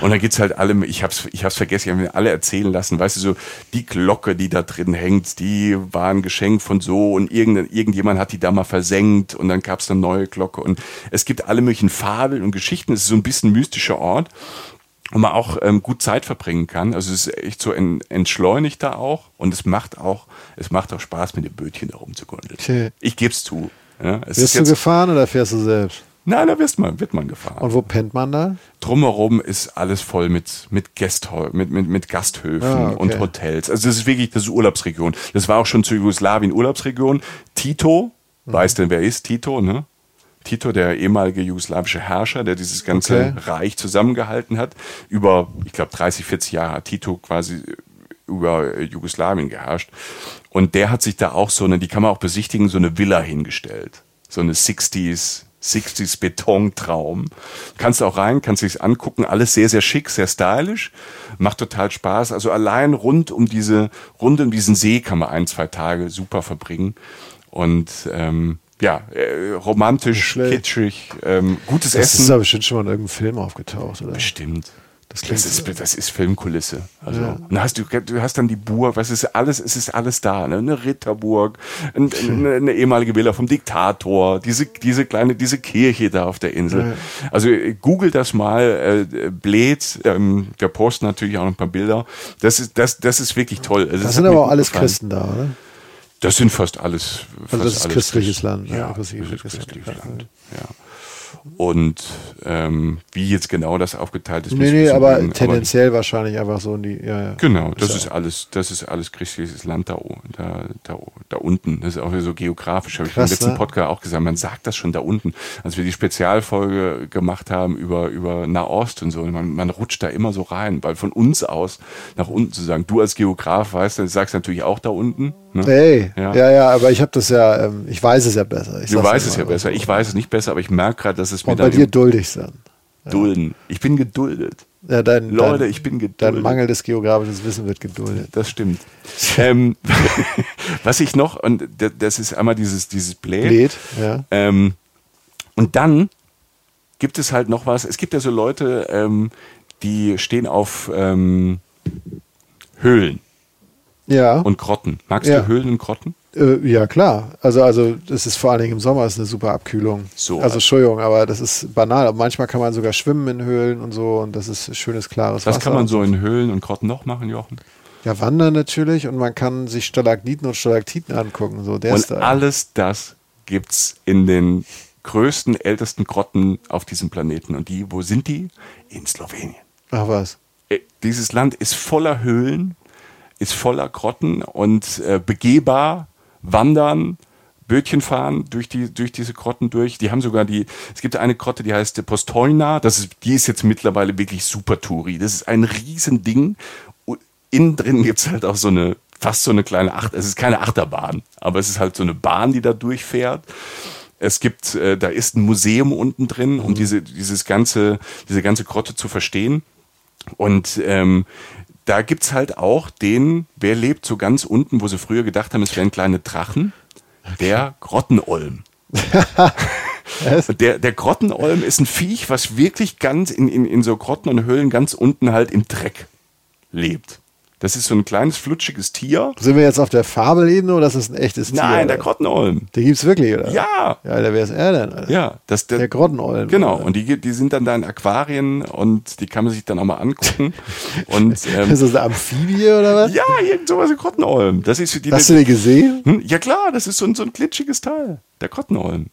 B: Und dann gibt's halt alle, ich hab's, ich hab's vergessen, ich habe mir alle erzählen lassen, weißt du, so, die Glocke, die da drin hängt, die war ein Geschenk von so und irgend, irgendjemand hat die da mal versenkt und dann gab's eine neue Glocke und es gibt alle möglichen Fabeln und Geschichten. Es ist so ein bisschen ein mystischer Ort wo man auch ähm, gut Zeit verbringen kann. Also es ist echt so en, entschleunigt da auch und es macht auch, es macht auch Spaß, mit dem Bötchen da rumzugondeln. Okay. Ich gebe es zu. Ja,
A: es Wirst du gefahren oder fährst du selbst?
B: Nein, da wird man, wird man gefahren.
A: Und wo pennt man da?
B: Drumherum ist alles voll mit, mit, Gästhö mit, mit, mit Gasthöfen ah, okay. und Hotels. Also das ist wirklich, das ist Urlaubsregion. Das war auch schon zu Jugoslawien Urlaubsregion. Tito, mhm. weißt denn, wer ist Tito, ne? Tito, der ehemalige jugoslawische Herrscher, der dieses ganze okay. Reich zusammengehalten hat. Über, ich glaube, 30, 40 Jahre hat Tito quasi über Jugoslawien geherrscht. Und der hat sich da auch so eine, die kann man auch besichtigen, so eine Villa hingestellt. So eine 60s, 60s Betontraum. Kannst du auch rein, kannst dich angucken, alles sehr, sehr schick, sehr stylisch, macht total Spaß. Also allein rund um diese, rund um diesen See kann man ein, zwei Tage super verbringen. Und ähm, ja, äh, romantisch, kitschig, ähm, gutes
A: das
B: Essen.
A: Das ist aber bestimmt schon mal in irgendeinem Film aufgetaucht, oder?
B: Bestimmt. Das, das, ist, das ist Filmkulisse. Also, ja. und hast du, du hast dann die Burg, was ist alles, es ist alles da, ne? Eine Ritterburg, ein, eine, eine, ehemalige Villa vom Diktator, diese, diese kleine, diese Kirche da auf der Insel. Ja. Also google das mal, äh, Bled, ähm, wir posten natürlich auch noch ein paar Bilder. Das ist, das, das ist wirklich toll.
A: Also, das sind aber auch alles. Christen da, oder?
B: Das sind fast alles. Fast
A: also das ist christliches Land.
B: Ja, ja christliches, christliches Land. Land. Ja. Und ähm, wie jetzt genau das aufgeteilt ist.
A: Nee, nee, aber bringen, tendenziell aber, wahrscheinlich einfach so in die. Ja, ja.
B: Genau, das ist, ist alles, das ist alles christliches Land da, da, da, da unten. Das ist auch so geografisch, habe ich im letzten ne? Podcast auch gesagt. Man sagt das schon da unten. Als wir die Spezialfolge gemacht haben über, über Nahost und so, man, man rutscht da immer so rein, weil von uns aus nach unten zu sagen, du als Geograf weißt, du sagst natürlich auch da unten.
A: Ne? Hey, ja. ja, ja, aber ich habe das ja, ähm, ich weiß es ja besser. Ich
B: du weißt es ja besser. Ich weiß es nicht besser, aber ich merke gerade, dass es mir
A: Und bei dir duldig sein.
B: Ja. Dulden. Ich bin geduldet.
A: Ja, dein,
B: Leute,
A: dein,
B: ich bin geduldet.
A: Dein mangelndes geografisches Wissen wird geduldet.
B: Das stimmt. ähm, was ich noch, und das ist einmal dieses, dieses Blät.
A: Blät, ja.
B: Ähm, und dann gibt es halt noch was. Es gibt ja so Leute, ähm, die stehen auf ähm, Höhlen.
A: Ja.
B: Und Grotten. Magst ja. du Höhlen und Grotten?
A: Äh, ja, klar. Also, also, das ist vor allen Dingen im Sommer ist eine super Abkühlung.
B: So.
A: Also, Entschuldigung, aber das ist banal. Aber manchmal kann man sogar schwimmen in Höhlen und so und das ist schönes, klares
B: Was Wasser. Was kann man so in Höhlen und Grotten noch machen, Jochen?
A: Ja, wandern natürlich und man kann sich Stalagniten und Stalaktiten angucken. So, der
B: und alles das gibt's in den größten, ältesten Grotten auf diesem Planeten. Und die, wo sind die? In Slowenien.
A: Ach was.
B: Äh, dieses Land ist voller Höhlen, ist voller Grotten und äh, begehbar, wandern, Bötchen fahren durch die durch diese Grotten durch. Die haben sogar die. Es gibt eine Grotte, die heißt Postolna. Das ist, die ist jetzt mittlerweile wirklich super Touri. Das ist ein Riesending. Innen drin gibt es halt auch so eine fast so eine kleine Acht. Es ist keine Achterbahn, aber es ist halt so eine Bahn, die da durchfährt. Es gibt, äh, da ist ein Museum unten drin, um mhm. diese dieses ganze diese ganze Grotte zu verstehen. Und ähm, da gibt's halt auch den, wer lebt so ganz unten, wo sie früher gedacht haben, es wären kleine Drachen, der Grottenolm. der, der Grottenolm ist ein Viech, was wirklich ganz in, in, in so Grotten und Höhlen ganz unten halt im Dreck lebt. Das ist so ein kleines, flutschiges Tier.
A: Sind wir jetzt auf der Fabelebene oder ist das ein echtes
B: Tier? Nein, der Grottenolm.
A: Den gibt es wirklich, oder?
B: Ja.
A: Ja, wer ist er denn? Alter?
B: Ja, das,
A: der, der Grottenolm.
B: Genau, oder? und die, die sind dann da in Aquarien und die kann man sich dann auch mal angucken. und,
A: ähm, ist das eine Amphibie oder was?
B: Ja, irgend sowas, ein Grottenolm. Das ist die,
A: Hast du den gesehen?
B: Hm? Ja klar, das ist so ein, so ein glitschiges Teil. Der Grottenolm.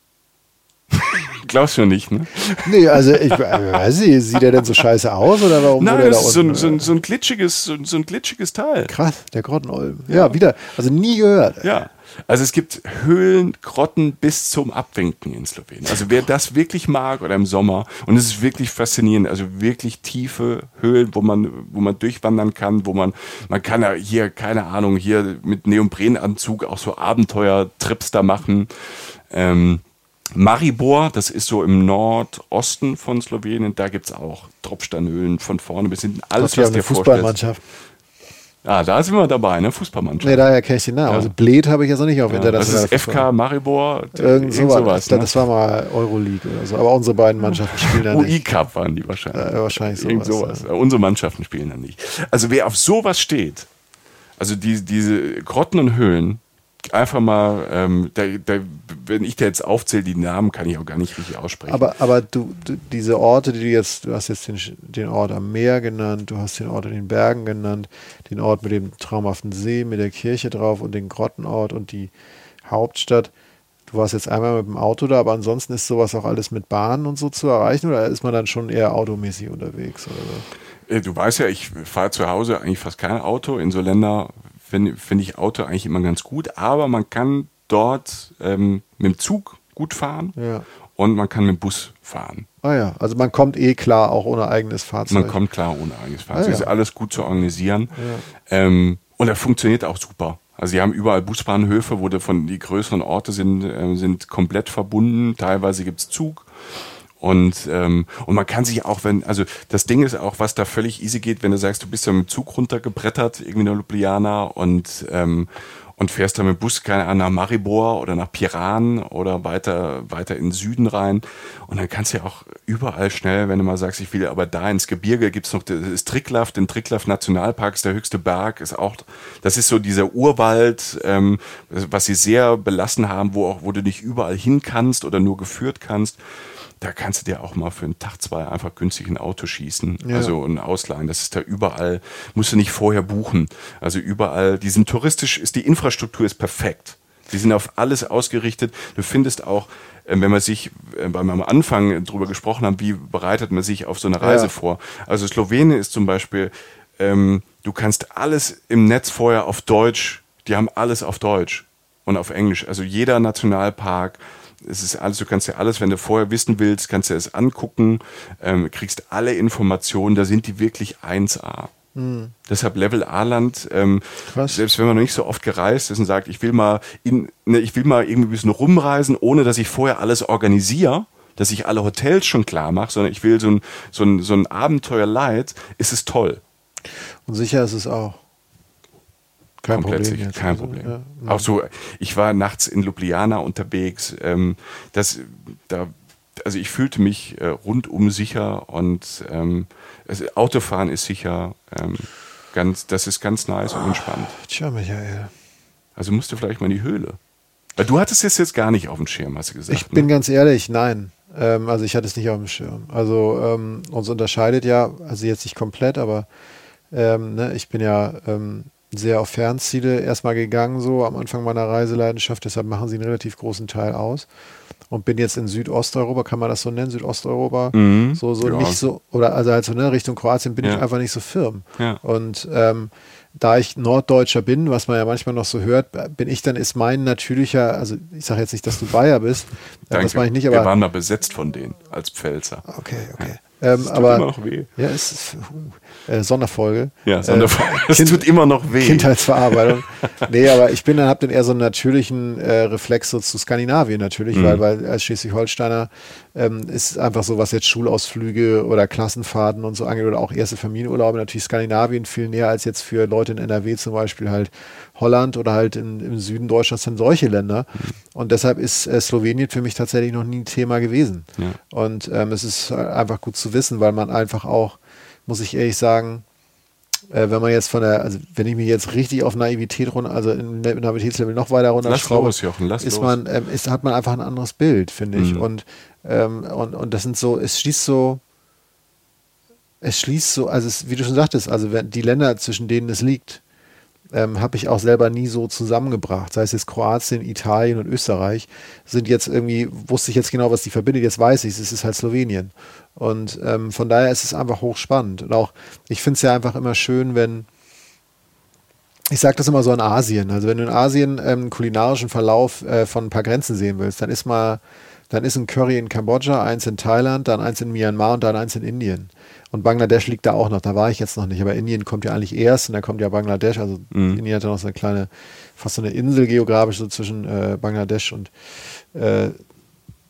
B: Glaubst du nicht, ne?
A: Nee, also ich weiß nicht, sieht er denn so scheiße aus oder warum?
B: Nein, das ist so ein, so, ein, so, ein glitschiges, so, so ein glitschiges Teil.
A: Krass, der Grottenolm. Ja, ja, wieder, also nie gehört.
B: Ja. Also es gibt Höhlen, Grotten bis zum Abwinken in Slowenien. Also wer das wirklich mag oder im Sommer und es ist wirklich faszinierend, also wirklich tiefe Höhlen, wo man wo man durchwandern kann, wo man man kann ja hier keine Ahnung hier mit Neoprenanzug auch so Abenteuertrips da machen. Ähm, Maribor, das ist so im Nordosten von Slowenien, da gibt es auch Tropfsteinhöhlen von vorne bis hinten. Alles,
A: was dir Fußballmannschaft.
B: Ah, da sind wir dabei, ne? Fußballmannschaft.
A: Nee, daher kenne ich den Namen. Ja. Also Bled habe ich jetzt noch nicht auf
B: ja, international. Das ist FK Maribor.
A: Irgend, irgend sowas. Ne? Das war mal Euroleague oder so. Aber unsere beiden Mannschaften spielen da nicht.
B: UI-Cup waren die wahrscheinlich.
A: Ja, wahrscheinlich sowas.
B: Irgend sowas. Ja. Unsere Mannschaften spielen da nicht. Also wer auf sowas steht, also die, diese Grotten und Höhlen, einfach mal, ähm, da, da, wenn ich da jetzt aufzähle, die Namen kann ich auch gar nicht richtig aussprechen.
A: Aber, aber du, du diese Orte, die du jetzt, du hast jetzt den, den Ort am Meer genannt, du hast den Ort in den Bergen genannt, den Ort mit dem traumhaften See, mit der Kirche drauf und den Grottenort und die Hauptstadt. du warst jetzt einmal mit dem Auto da, aber ansonsten ist sowas auch alles mit Bahn und so zu erreichen oder ist man dann schon eher automäßig unterwegs oder so?
B: Äh, du weißt ja, ich fahre zu Hause eigentlich fast kein Auto. In so Ländern finde find ich Auto eigentlich immer ganz gut, aber man kann dort ähm, mit dem Zug gut fahren ja. und man kann mit dem Bus fahren.
A: Ah ja, also man kommt eh klar auch ohne eigenes Fahrzeug.
B: Man kommt klar ohne eigenes Fahrzeug. Ah, ja. Ist alles gut zu organisieren. Ja. Ähm, und er funktioniert auch super. Also sie haben überall Busbahnhöfe, wo von die größeren Orte sind, äh, sind komplett verbunden. Teilweise gibt es Zug. Und, ähm, und man kann sich auch, wenn, also das Ding ist auch, was da völlig easy geht, wenn du sagst, du bist ja mit dem Zug runtergebrettert, irgendwie nach Ljubljana und, ähm, und fährst dann mit Bus keine Ahnung, nach Maribor oder nach Piran oder weiter, weiter in den Süden rein. Und dann kannst du ja auch überall schnell, wenn du mal sagst, ich will aber da ins Gebirge, gibt's noch das Tricklav, den Tricklav Nationalpark ist der höchste Berg, ist auch, das ist so dieser Urwald, ähm, was sie sehr belassen haben, wo auch, wo du nicht überall hin kannst oder nur geführt kannst da kannst du dir auch mal für einen Tag, zwei einfach günstig ein Auto schießen. Ja. Also ein Ausleihen. Das ist da überall, musst du nicht vorher buchen. Also überall, die sind touristisch, ist die Infrastruktur ist perfekt. Die sind auf alles ausgerichtet. Du findest auch, äh, wenn man sich, äh, weil wir am Anfang drüber gesprochen haben, wie bereitet man sich auf so eine Reise ja. vor. Also Slowenien ist zum Beispiel, ähm, du kannst alles im Netz vorher auf Deutsch, die haben alles auf Deutsch und auf Englisch. Also jeder Nationalpark, es ist alles, du kannst ja alles, wenn du vorher wissen willst, kannst du es angucken, ähm, kriegst alle Informationen, da sind die wirklich 1A. Mhm. Deshalb Level A-Land, ähm, selbst wenn man noch nicht so oft gereist ist und sagt, ich will mal in, ne, ich will mal irgendwie ein bisschen rumreisen, ohne dass ich vorher alles organisiere, dass ich alle Hotels schon klar mache, sondern ich will so ein, so ein, so ein Abenteuer light, ist es toll.
A: Und sicher ist es auch.
B: Kein komplett Problem. Sicher, kein also, Problem. Ja, Auch so, ich war nachts in Ljubljana unterwegs. Ähm, das, da, also ich fühlte mich äh, rundum sicher und ähm, also Autofahren ist sicher. Ähm, ganz, das ist ganz nice und entspannt.
A: Tja, Michael.
B: Also musst du vielleicht mal in die Höhle. Weil du hattest es jetzt gar nicht auf dem Schirm, hast du gesagt.
A: Ich bin ne? ganz ehrlich, nein. Ähm, also ich hatte es nicht auf dem Schirm. Also ähm, uns unterscheidet ja, also jetzt nicht komplett, aber ähm, ne, ich bin ja ähm, sehr auf Fernziele erstmal gegangen, so am Anfang meiner Reiseleidenschaft. Deshalb machen sie einen relativ großen Teil aus. Und bin jetzt in Südosteuropa, kann man das so nennen, Südosteuropa, mhm. so, so ja. nicht so, oder also halt so, ne, Richtung Kroatien bin ja. ich einfach nicht so firm. Ja. Und ähm, da ich Norddeutscher bin, was man ja manchmal noch so hört, bin ich dann, ist mein natürlicher, also ich sage jetzt nicht, dass du Bayer bist,
B: Danke. das meine ich nicht, aber. Wir waren da besetzt von denen als Pfälzer.
A: Okay, okay. Ähm, tut aber, immer noch weh. Ja, es ist uh, äh, Sonderfolge.
B: Ja, Sonderfolge. Äh, es kind, tut immer noch weh.
A: Kindheitsverarbeitung. nee, aber ich bin dann, habe dann eher so einen natürlichen äh, Reflex so zu Skandinavien natürlich, mhm. weil, weil als Schleswig-Holsteiner ähm, ist einfach so, was jetzt Schulausflüge oder Klassenfahrten und so angeht oder auch erste Familienurlaube, natürlich Skandinavien viel näher als jetzt für Leute in NRW zum Beispiel halt Holland oder halt in, im Süden Deutschlands dann solche Länder. Mhm. Und deshalb ist äh, Slowenien für mich tatsächlich noch nie ein Thema gewesen. Ja. Und ähm, es ist einfach gut zu wissen, weil man einfach auch, muss ich ehrlich sagen, äh, wenn man jetzt von der, also wenn ich mich jetzt richtig auf Naivität runter, also im Naivitätslevel noch weiter runter
B: lass schraube, los, Jochen,
A: lass ist man, ähm, ist, hat man einfach ein anderes Bild, finde ich. Mhm. Und, ähm, und, und das sind so, es schließt so, es schließt so, also es, wie du schon sagtest, also die Länder, zwischen denen es liegt, ähm, habe ich auch selber nie so zusammengebracht. Sei es jetzt Kroatien, Italien und Österreich, sind jetzt irgendwie, wusste ich jetzt genau, was die verbindet, jetzt weiß ich es, es ist halt Slowenien. Und ähm, von daher ist es einfach hochspannend. Und auch, ich finde es ja einfach immer schön, wenn, ich sage das immer so in Asien, also wenn du in Asien ähm, kulinarischen Verlauf äh, von ein paar Grenzen sehen willst, dann ist mal, dann ist ein Curry in Kambodscha, eins in Thailand, dann eins in Myanmar und dann eins in Indien. Und Bangladesch liegt da auch noch, da war ich jetzt noch nicht, aber Indien kommt ja eigentlich erst und dann kommt ja Bangladesch, also mhm. Indien hat ja noch so eine kleine, fast so eine Insel geografisch so zwischen äh, Bangladesch und, äh,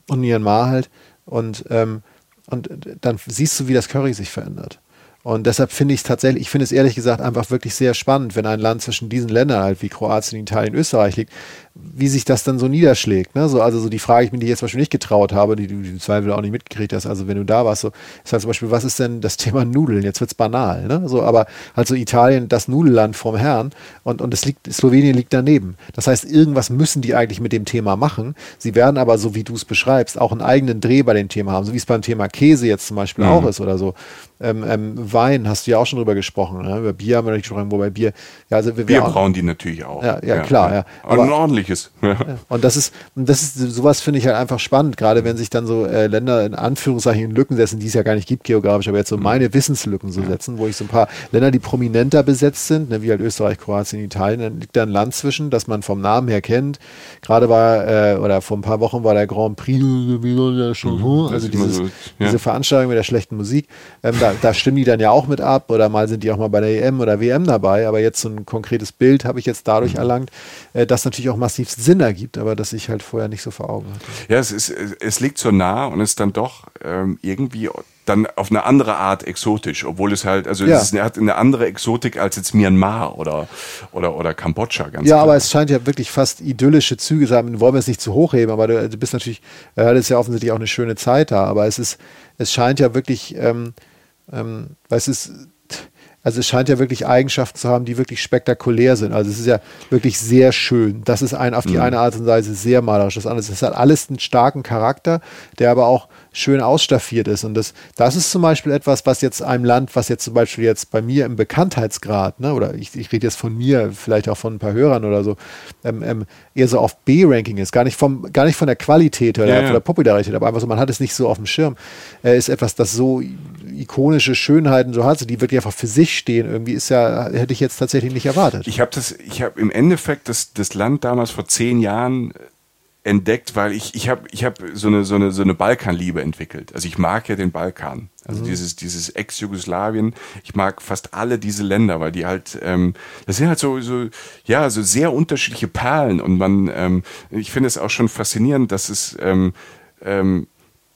A: und Myanmar halt. Und, ähm, und dann siehst du, wie das Curry sich verändert. Und deshalb finde ich es tatsächlich, ich finde es ehrlich gesagt einfach wirklich sehr spannend, wenn ein Land zwischen diesen Ländern halt wie Kroatien, Italien, Österreich liegt, wie sich das dann so niederschlägt. Ne? So, also so die Frage, ich mir die jetzt zum Beispiel nicht getraut habe, die du im Zweifel auch nicht mitgekriegt hast, also wenn du da warst, so, ist halt zum Beispiel, was ist denn das Thema Nudeln? Jetzt wird es banal, ne? So, aber halt so Italien, das Nudelland vom Herrn und, und es liegt, Slowenien liegt daneben. Das heißt, irgendwas müssen die eigentlich mit dem Thema machen. Sie werden aber, so wie du es beschreibst, auch einen eigenen Dreh bei dem Thema haben, so wie es beim Thema Käse jetzt zum Beispiel mhm. auch ist oder so. ähm, ähm, Wein hast du ja auch schon drüber gesprochen. Ne? Über Bier haben wir nicht gesprochen, wobei Bier.
B: Ja, also wir, Bier brauchen die natürlich auch.
A: Ja, ja, ja klar. Ja.
B: Aber, ein ordentliches.
A: Ja. Und das ist, das ist sowas finde ich halt einfach spannend, gerade wenn sich dann so äh, Länder in Anführungszeichen in Lücken setzen, die es ja gar nicht gibt geografisch, aber jetzt so mhm. meine Wissenslücken so setzen, wo ich so ein paar Länder, die prominenter besetzt sind, ne, wie halt Österreich, Kroatien, Italien, dann liegt da ein Land zwischen, das man vom Namen her kennt. Gerade war, äh, oder vor ein paar Wochen war der Grand Prix, mhm. also dieses, so, diese Veranstaltung mit der schlechten Musik. Ähm, da, da stimmen die dann ja auch mit ab oder mal sind die auch mal bei der EM oder WM dabei, aber jetzt so ein konkretes Bild habe ich jetzt dadurch mhm. erlangt, äh, das natürlich auch massiv Sinn ergibt, aber das ich halt vorher nicht so vor Augen hatte.
B: Ja, es, ist, es liegt so nah und ist dann doch ähm, irgendwie dann auf eine andere Art exotisch, obwohl es halt, also ja. es hat eine andere Exotik als jetzt Myanmar oder, oder, oder Kambodscha.
A: Ganz ja, klar. aber es scheint ja wirklich fast idyllische Züge zu haben. Wollen wir es nicht zu hochheben, aber du, du bist natürlich, äh, das ist ja offensichtlich auch eine schöne Zeit da, aber es ist, es scheint ja wirklich, ähm, ähm, weil es ist, also es scheint ja wirklich Eigenschaften zu haben, die wirklich spektakulär sind. Also es ist ja wirklich sehr schön. Das ist ein auf die mhm. eine Art und Weise sehr malerisch. Das andere, es hat alles einen starken Charakter, der aber auch schön ausstaffiert ist. Und das, das ist zum Beispiel etwas, was jetzt einem Land, was jetzt zum Beispiel jetzt bei mir im Bekanntheitsgrad, ne, oder ich, ich rede jetzt von mir, vielleicht auch von ein paar Hörern oder so, ähm, ähm, eher so auf B-Ranking ist. Gar nicht, vom, gar nicht von der Qualität oder ja, ja. von der Popularität, aber einfach so, man hat es nicht so auf dem Schirm. Äh, ist etwas, das so ikonische Schönheiten so hat, die wirklich einfach für sich stehen, irgendwie ist ja, hätte ich jetzt tatsächlich nicht erwartet.
B: Ich habe das, ich habe im Endeffekt das, das Land damals vor zehn Jahren entdeckt, weil ich ich habe ich habe so eine so eine so eine Balkanliebe entwickelt. Also ich mag ja den Balkan, also mhm. dieses dieses Ex-Jugoslawien. Ich mag fast alle diese Länder, weil die halt ähm, das sind halt so so ja so sehr unterschiedliche Perlen und man ähm, ich finde es auch schon faszinierend, dass es ähm, ähm,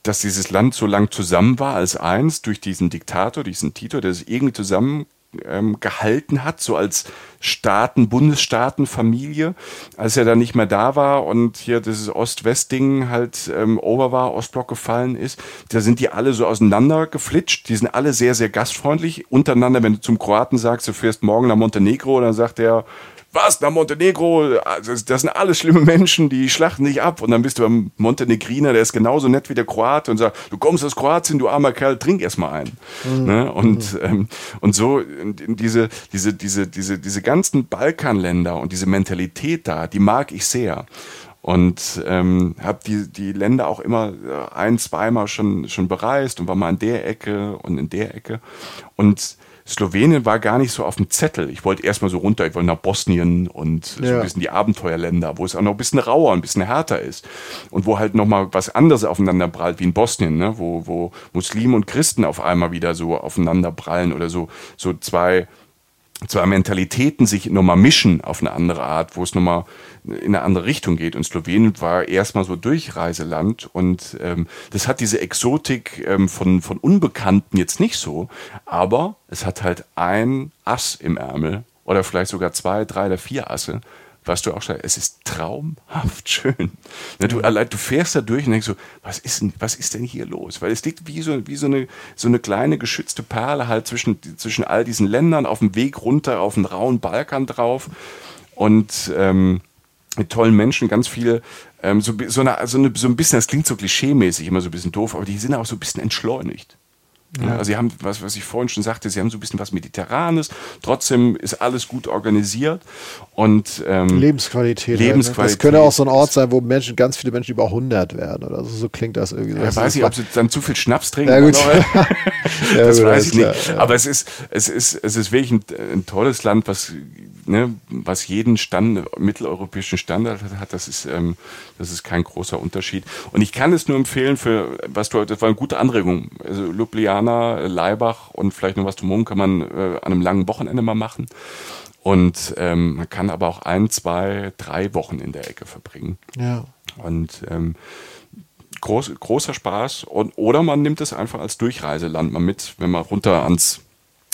B: dass dieses Land so lang zusammen war als eins durch diesen Diktator, diesen Tito, der es irgendwie zusammen ähm, gehalten hat, so als Staaten, Bundesstaatenfamilie, als er dann nicht mehr da war und hier dieses Ost-West-Ding halt ähm, over war, Ostblock gefallen ist, da sind die alle so auseinander geflitscht. Die sind alle sehr, sehr gastfreundlich. Untereinander, wenn du zum Kroaten sagst, du fährst morgen nach Montenegro, dann sagt er, was, nach Montenegro, das, das, sind alles schlimme Menschen, die schlachten dich ab. Und dann bist du beim Montenegriner, der ist genauso nett wie der Kroate und sagt, du kommst aus Kroatien, du armer Kerl, trink erstmal ein. Mhm. Ne? Und, mhm. ähm, und so diese, diese, diese, diese, diese ganzen Balkanländer und diese Mentalität da, die mag ich sehr und ähm, habe die, die Länder auch immer äh, ein, zweimal schon, schon bereist und war mal in der Ecke und in der Ecke. Und Slowenien war gar nicht so auf dem Zettel. Ich wollte erstmal so runter, ich wollte nach Bosnien und ja. so ein bisschen die Abenteuerländer, wo es auch noch ein bisschen rauer, ein bisschen härter ist. Und wo halt nochmal was anderes aufeinander prallt, wie in Bosnien, ne? wo, wo Muslime und Christen auf einmal wieder so aufeinander prallen oder so, so zwei, zwei Mentalitäten sich nochmal mischen auf eine andere Art, wo es nochmal in eine andere Richtung geht. Und Slowenien war erstmal so Durchreiseland und ähm, das hat diese Exotik ähm, von, von Unbekannten jetzt nicht so, aber es hat halt ein Ass im Ärmel oder vielleicht sogar zwei, drei oder vier Asse, was du auch sagst, es ist traumhaft schön. Du, allein, du fährst da durch und denkst so, was ist denn, was ist denn hier los? Weil es liegt wie so, wie so eine, so eine kleine geschützte Perle halt zwischen, zwischen all diesen Ländern auf dem Weg runter auf den rauen Balkan drauf. Und ähm, mit tollen Menschen, ganz viele, ähm, so, so, eine, so, eine, so ein bisschen, das klingt so klischeemäßig, immer so ein bisschen doof, aber die sind auch so ein bisschen entschleunigt. Ja. Also sie haben, was, was ich vorhin schon sagte, sie haben so ein bisschen was Mediterranes, trotzdem ist alles gut organisiert und
A: ähm, Lebensqualität.
B: Lebensqualität. Halt,
A: ne? Das könnte auch so ein Ort sein, wo Menschen, ganz viele Menschen über 100 werden oder so, so klingt das irgendwie.
B: Ja, weiß ich, ob sie dann zu viel Schnaps trinken. Ja, gut. das ja, weiß ich nicht. Ja. Aber es ist, es ist, es ist wirklich ein, ein tolles Land, was ne, was jeden Stand, mitteleuropäischen Standard hat, das ist, ähm, das ist kein großer Unterschied. Und ich kann es nur empfehlen für, was du, das war eine gute Anregung. Also Ljubljana, Leibach und vielleicht noch was drumherum kann man äh, an einem langen Wochenende mal machen. Und ähm, man kann aber auch ein, zwei, drei Wochen in der Ecke verbringen.
A: Ja.
B: Und ähm, groß, großer Spaß. Und, oder man nimmt es einfach als Durchreiseland mal mit, wenn man runter ans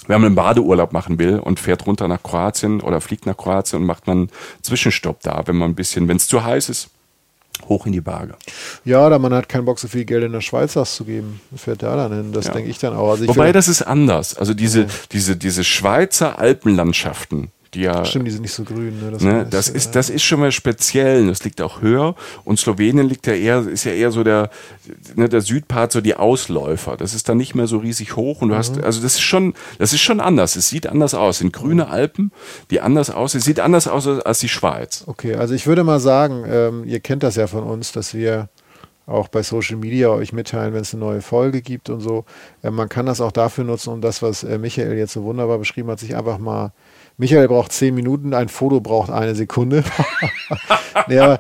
B: wenn man einen Badeurlaub machen will und fährt runter nach Kroatien oder fliegt nach Kroatien und macht man einen Zwischenstopp da, wenn man ein bisschen, wenn es zu heiß ist, hoch in die Berge.
A: Ja, oder man hat keinen Bock, so viel Geld in der Schweiz auszugeben. Fährt da dann hin. Das ja. denke ich dann auch. Also
B: Wobei, das ist anders. Also diese, ja. diese, diese Schweizer Alpenlandschaften, die ja.
A: Stimmt, die sind nicht so grün. Ne?
B: Das, ne, das ist, das ist schon mal speziell. Das liegt auch höher. Und Slowenien liegt ja eher, ist ja eher so der, ne, der Südpart, so die Ausläufer. Das ist dann nicht mehr so riesig hoch. Und du mhm. hast, also das ist schon, das ist schon anders. Es sieht anders aus. Es sind grüne Alpen, die anders aus. Es sieht anders aus als die Schweiz.
A: Okay, also ich würde mal sagen, ähm, ihr kennt das ja von uns, dass wir auch bei Social Media euch mitteilen, wenn es eine neue Folge gibt und so. Äh, man kann das auch dafür nutzen, um das, was äh, Michael jetzt so wunderbar beschrieben hat, sich einfach mal Michael braucht zehn Minuten, ein Foto braucht eine Sekunde. nee, aber,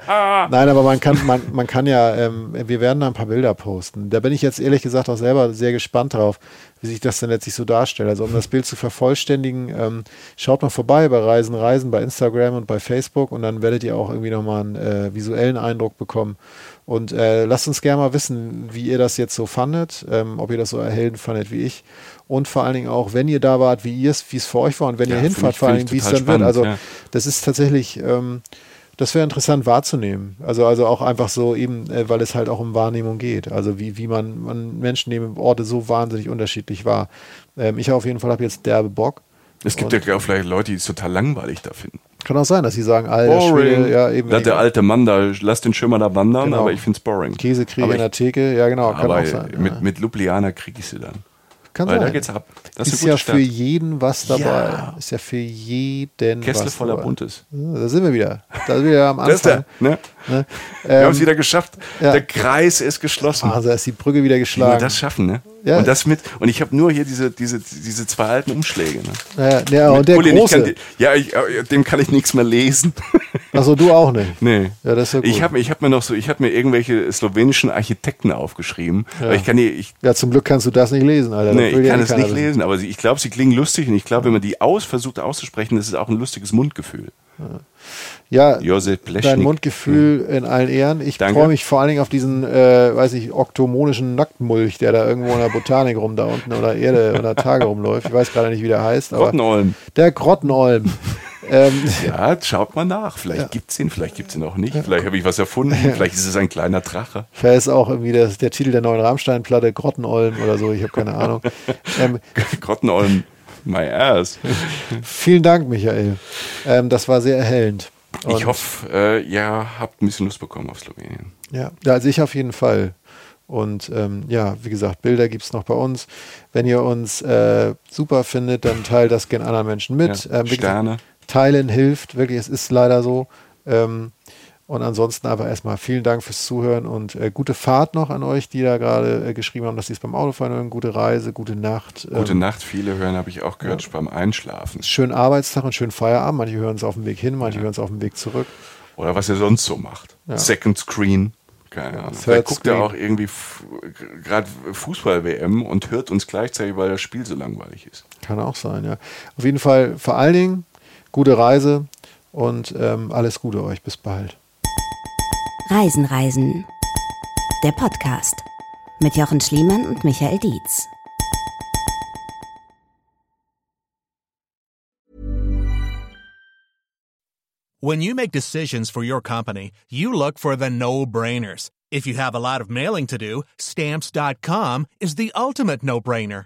A: nein, aber man kann, man, man kann ja, ähm, wir werden da ein paar Bilder posten. Da bin ich jetzt ehrlich gesagt auch selber sehr gespannt drauf, wie sich das dann letztlich so darstellt. Also um das Bild zu vervollständigen, ähm, schaut mal vorbei bei Reisen, Reisen, bei Instagram und bei Facebook und dann werdet ihr auch irgendwie nochmal einen äh, visuellen Eindruck bekommen. Und äh, lasst uns gerne mal wissen, wie ihr das jetzt so fandet, ähm, ob ihr das so erhellend fandet wie ich und vor allen Dingen auch, wenn ihr da wart, wie ihr es, wie es für euch war und wenn ja, ihr hinfahrt, ich, vor allen Dingen, wie es dann spannend, wird. Also ja. das ist tatsächlich, ähm, das wäre interessant wahrzunehmen. Also, also auch einfach so eben, äh, weil es halt auch um Wahrnehmung geht. Also wie, wie man, man Menschen nehmen Orte so wahnsinnig unterschiedlich wahr. Ähm, ich auf jeden Fall habe jetzt derbe Bock.
B: Es gibt ja auch vielleicht Leute, die es total langweilig da finden.
A: Kann auch sein, dass sie sagen, alter Schwede,
B: ja eben. Da der alte Mann da, lass den Schimmer da wandern, genau. aber ich finde es boring.
A: Käsekriege in der Theke, ja genau,
B: kann auch sein. Mit, ja. mit Ljubljana kriege ich sie dann.
A: Kann Weil sein. da geht's ab. Das ist, ist ja Stadt. für jeden was dabei. Ja. Ist ja für jeden
B: Kessel
A: was
B: voller dabei. Buntes.
A: Da sind wir wieder. Da sind wir wieder am Anfang. Das ist der, ne?
B: Ne? Wir ähm, haben es wieder geschafft. Ja. Der Kreis ist geschlossen.
A: Also ist die Brücke wieder geschlagen. Wie
B: wir das schaffen, ne? Ja. Und das mit, und ich habe nur hier diese, diese, diese zwei alten Umschläge. Ne?
A: Ja, ja und der Pulli, große.
B: Kann, ja, ich, dem kann ich nichts mehr lesen.
A: Achso, du auch nicht?
B: Nee.
A: Ja, das ist ja gut.
B: Ich habe ich hab mir noch so, ich habe mir irgendwelche slowenischen Architekten aufgeschrieben. Ja. Ich kann die, ich,
A: ja, zum Glück kannst du das nicht lesen, Alter.
B: Nee, ich kann es nicht lesen, aber ich glaube, sie klingen lustig und ich glaube, wenn man die aus versucht auszusprechen, das ist auch ein lustiges Mundgefühl.
A: Ja. Ja, Josef dein Mundgefühl in allen Ehren. Ich freue mich vor allen Dingen auf diesen, äh, weiß ich, oktomonischen Nacktmulch, der da irgendwo in der Botanik rum da unten oder Erde oder Tage rumläuft. Ich weiß gerade nicht, wie der heißt.
B: Grottenolm.
A: Der Grottenolm.
B: ähm, ja, schaut mal nach. Vielleicht ja. gibt es ihn, vielleicht gibt es ihn auch nicht. Vielleicht habe ich was erfunden. Vielleicht ist es ein kleiner Drache.
A: Vielleicht ist auch irgendwie das, der Titel der neuen Rammstein-Platte Grottenolm oder so. Ich habe keine Ahnung.
B: Ähm, Grottenolm. My ass.
A: Vielen Dank, Michael. Ähm, das war sehr erhellend.
B: Und ich hoffe, äh, ihr habt ein bisschen Lust bekommen auf Slowenien.
A: Ja, also ich auf jeden Fall. Und ähm, ja, wie gesagt, Bilder gibt es noch bei uns. Wenn ihr uns äh, super findet, dann teilt das gerne anderen Menschen mit.
B: Ja, ähm, Sterne.
A: Teilen hilft, wirklich, es ist leider so. Ähm, und ansonsten aber erstmal vielen Dank fürs Zuhören und äh, gute Fahrt noch an euch, die da gerade äh, geschrieben haben, dass sie es beim Autofahren hören. Gute Reise, gute Nacht.
B: Gute ähm, Nacht, viele hören, habe ich auch gehört, ja. beim Einschlafen.
A: Schönen Arbeitstag und schönen Feierabend. Manche hören es auf dem Weg hin, manche ja. hören es auf dem Weg zurück.
B: Oder was ihr sonst so macht. Ja. Second Screen. Keine Ahnung. Vielleicht guckt er auch irgendwie gerade Fußball-WM und hört uns gleichzeitig, weil das Spiel so langweilig ist.
A: Kann auch sein, ja. Auf jeden Fall vor allen Dingen gute Reise und ähm, alles Gute euch. Bis bald.
C: Reisen, Reisen. Der Podcast mit Jochen Schliemann und Michael Dietz.
D: When you make decisions for your company, you look for the no-brainers. If you have a lot of mailing to do, stamps.com is the ultimate no-brainer.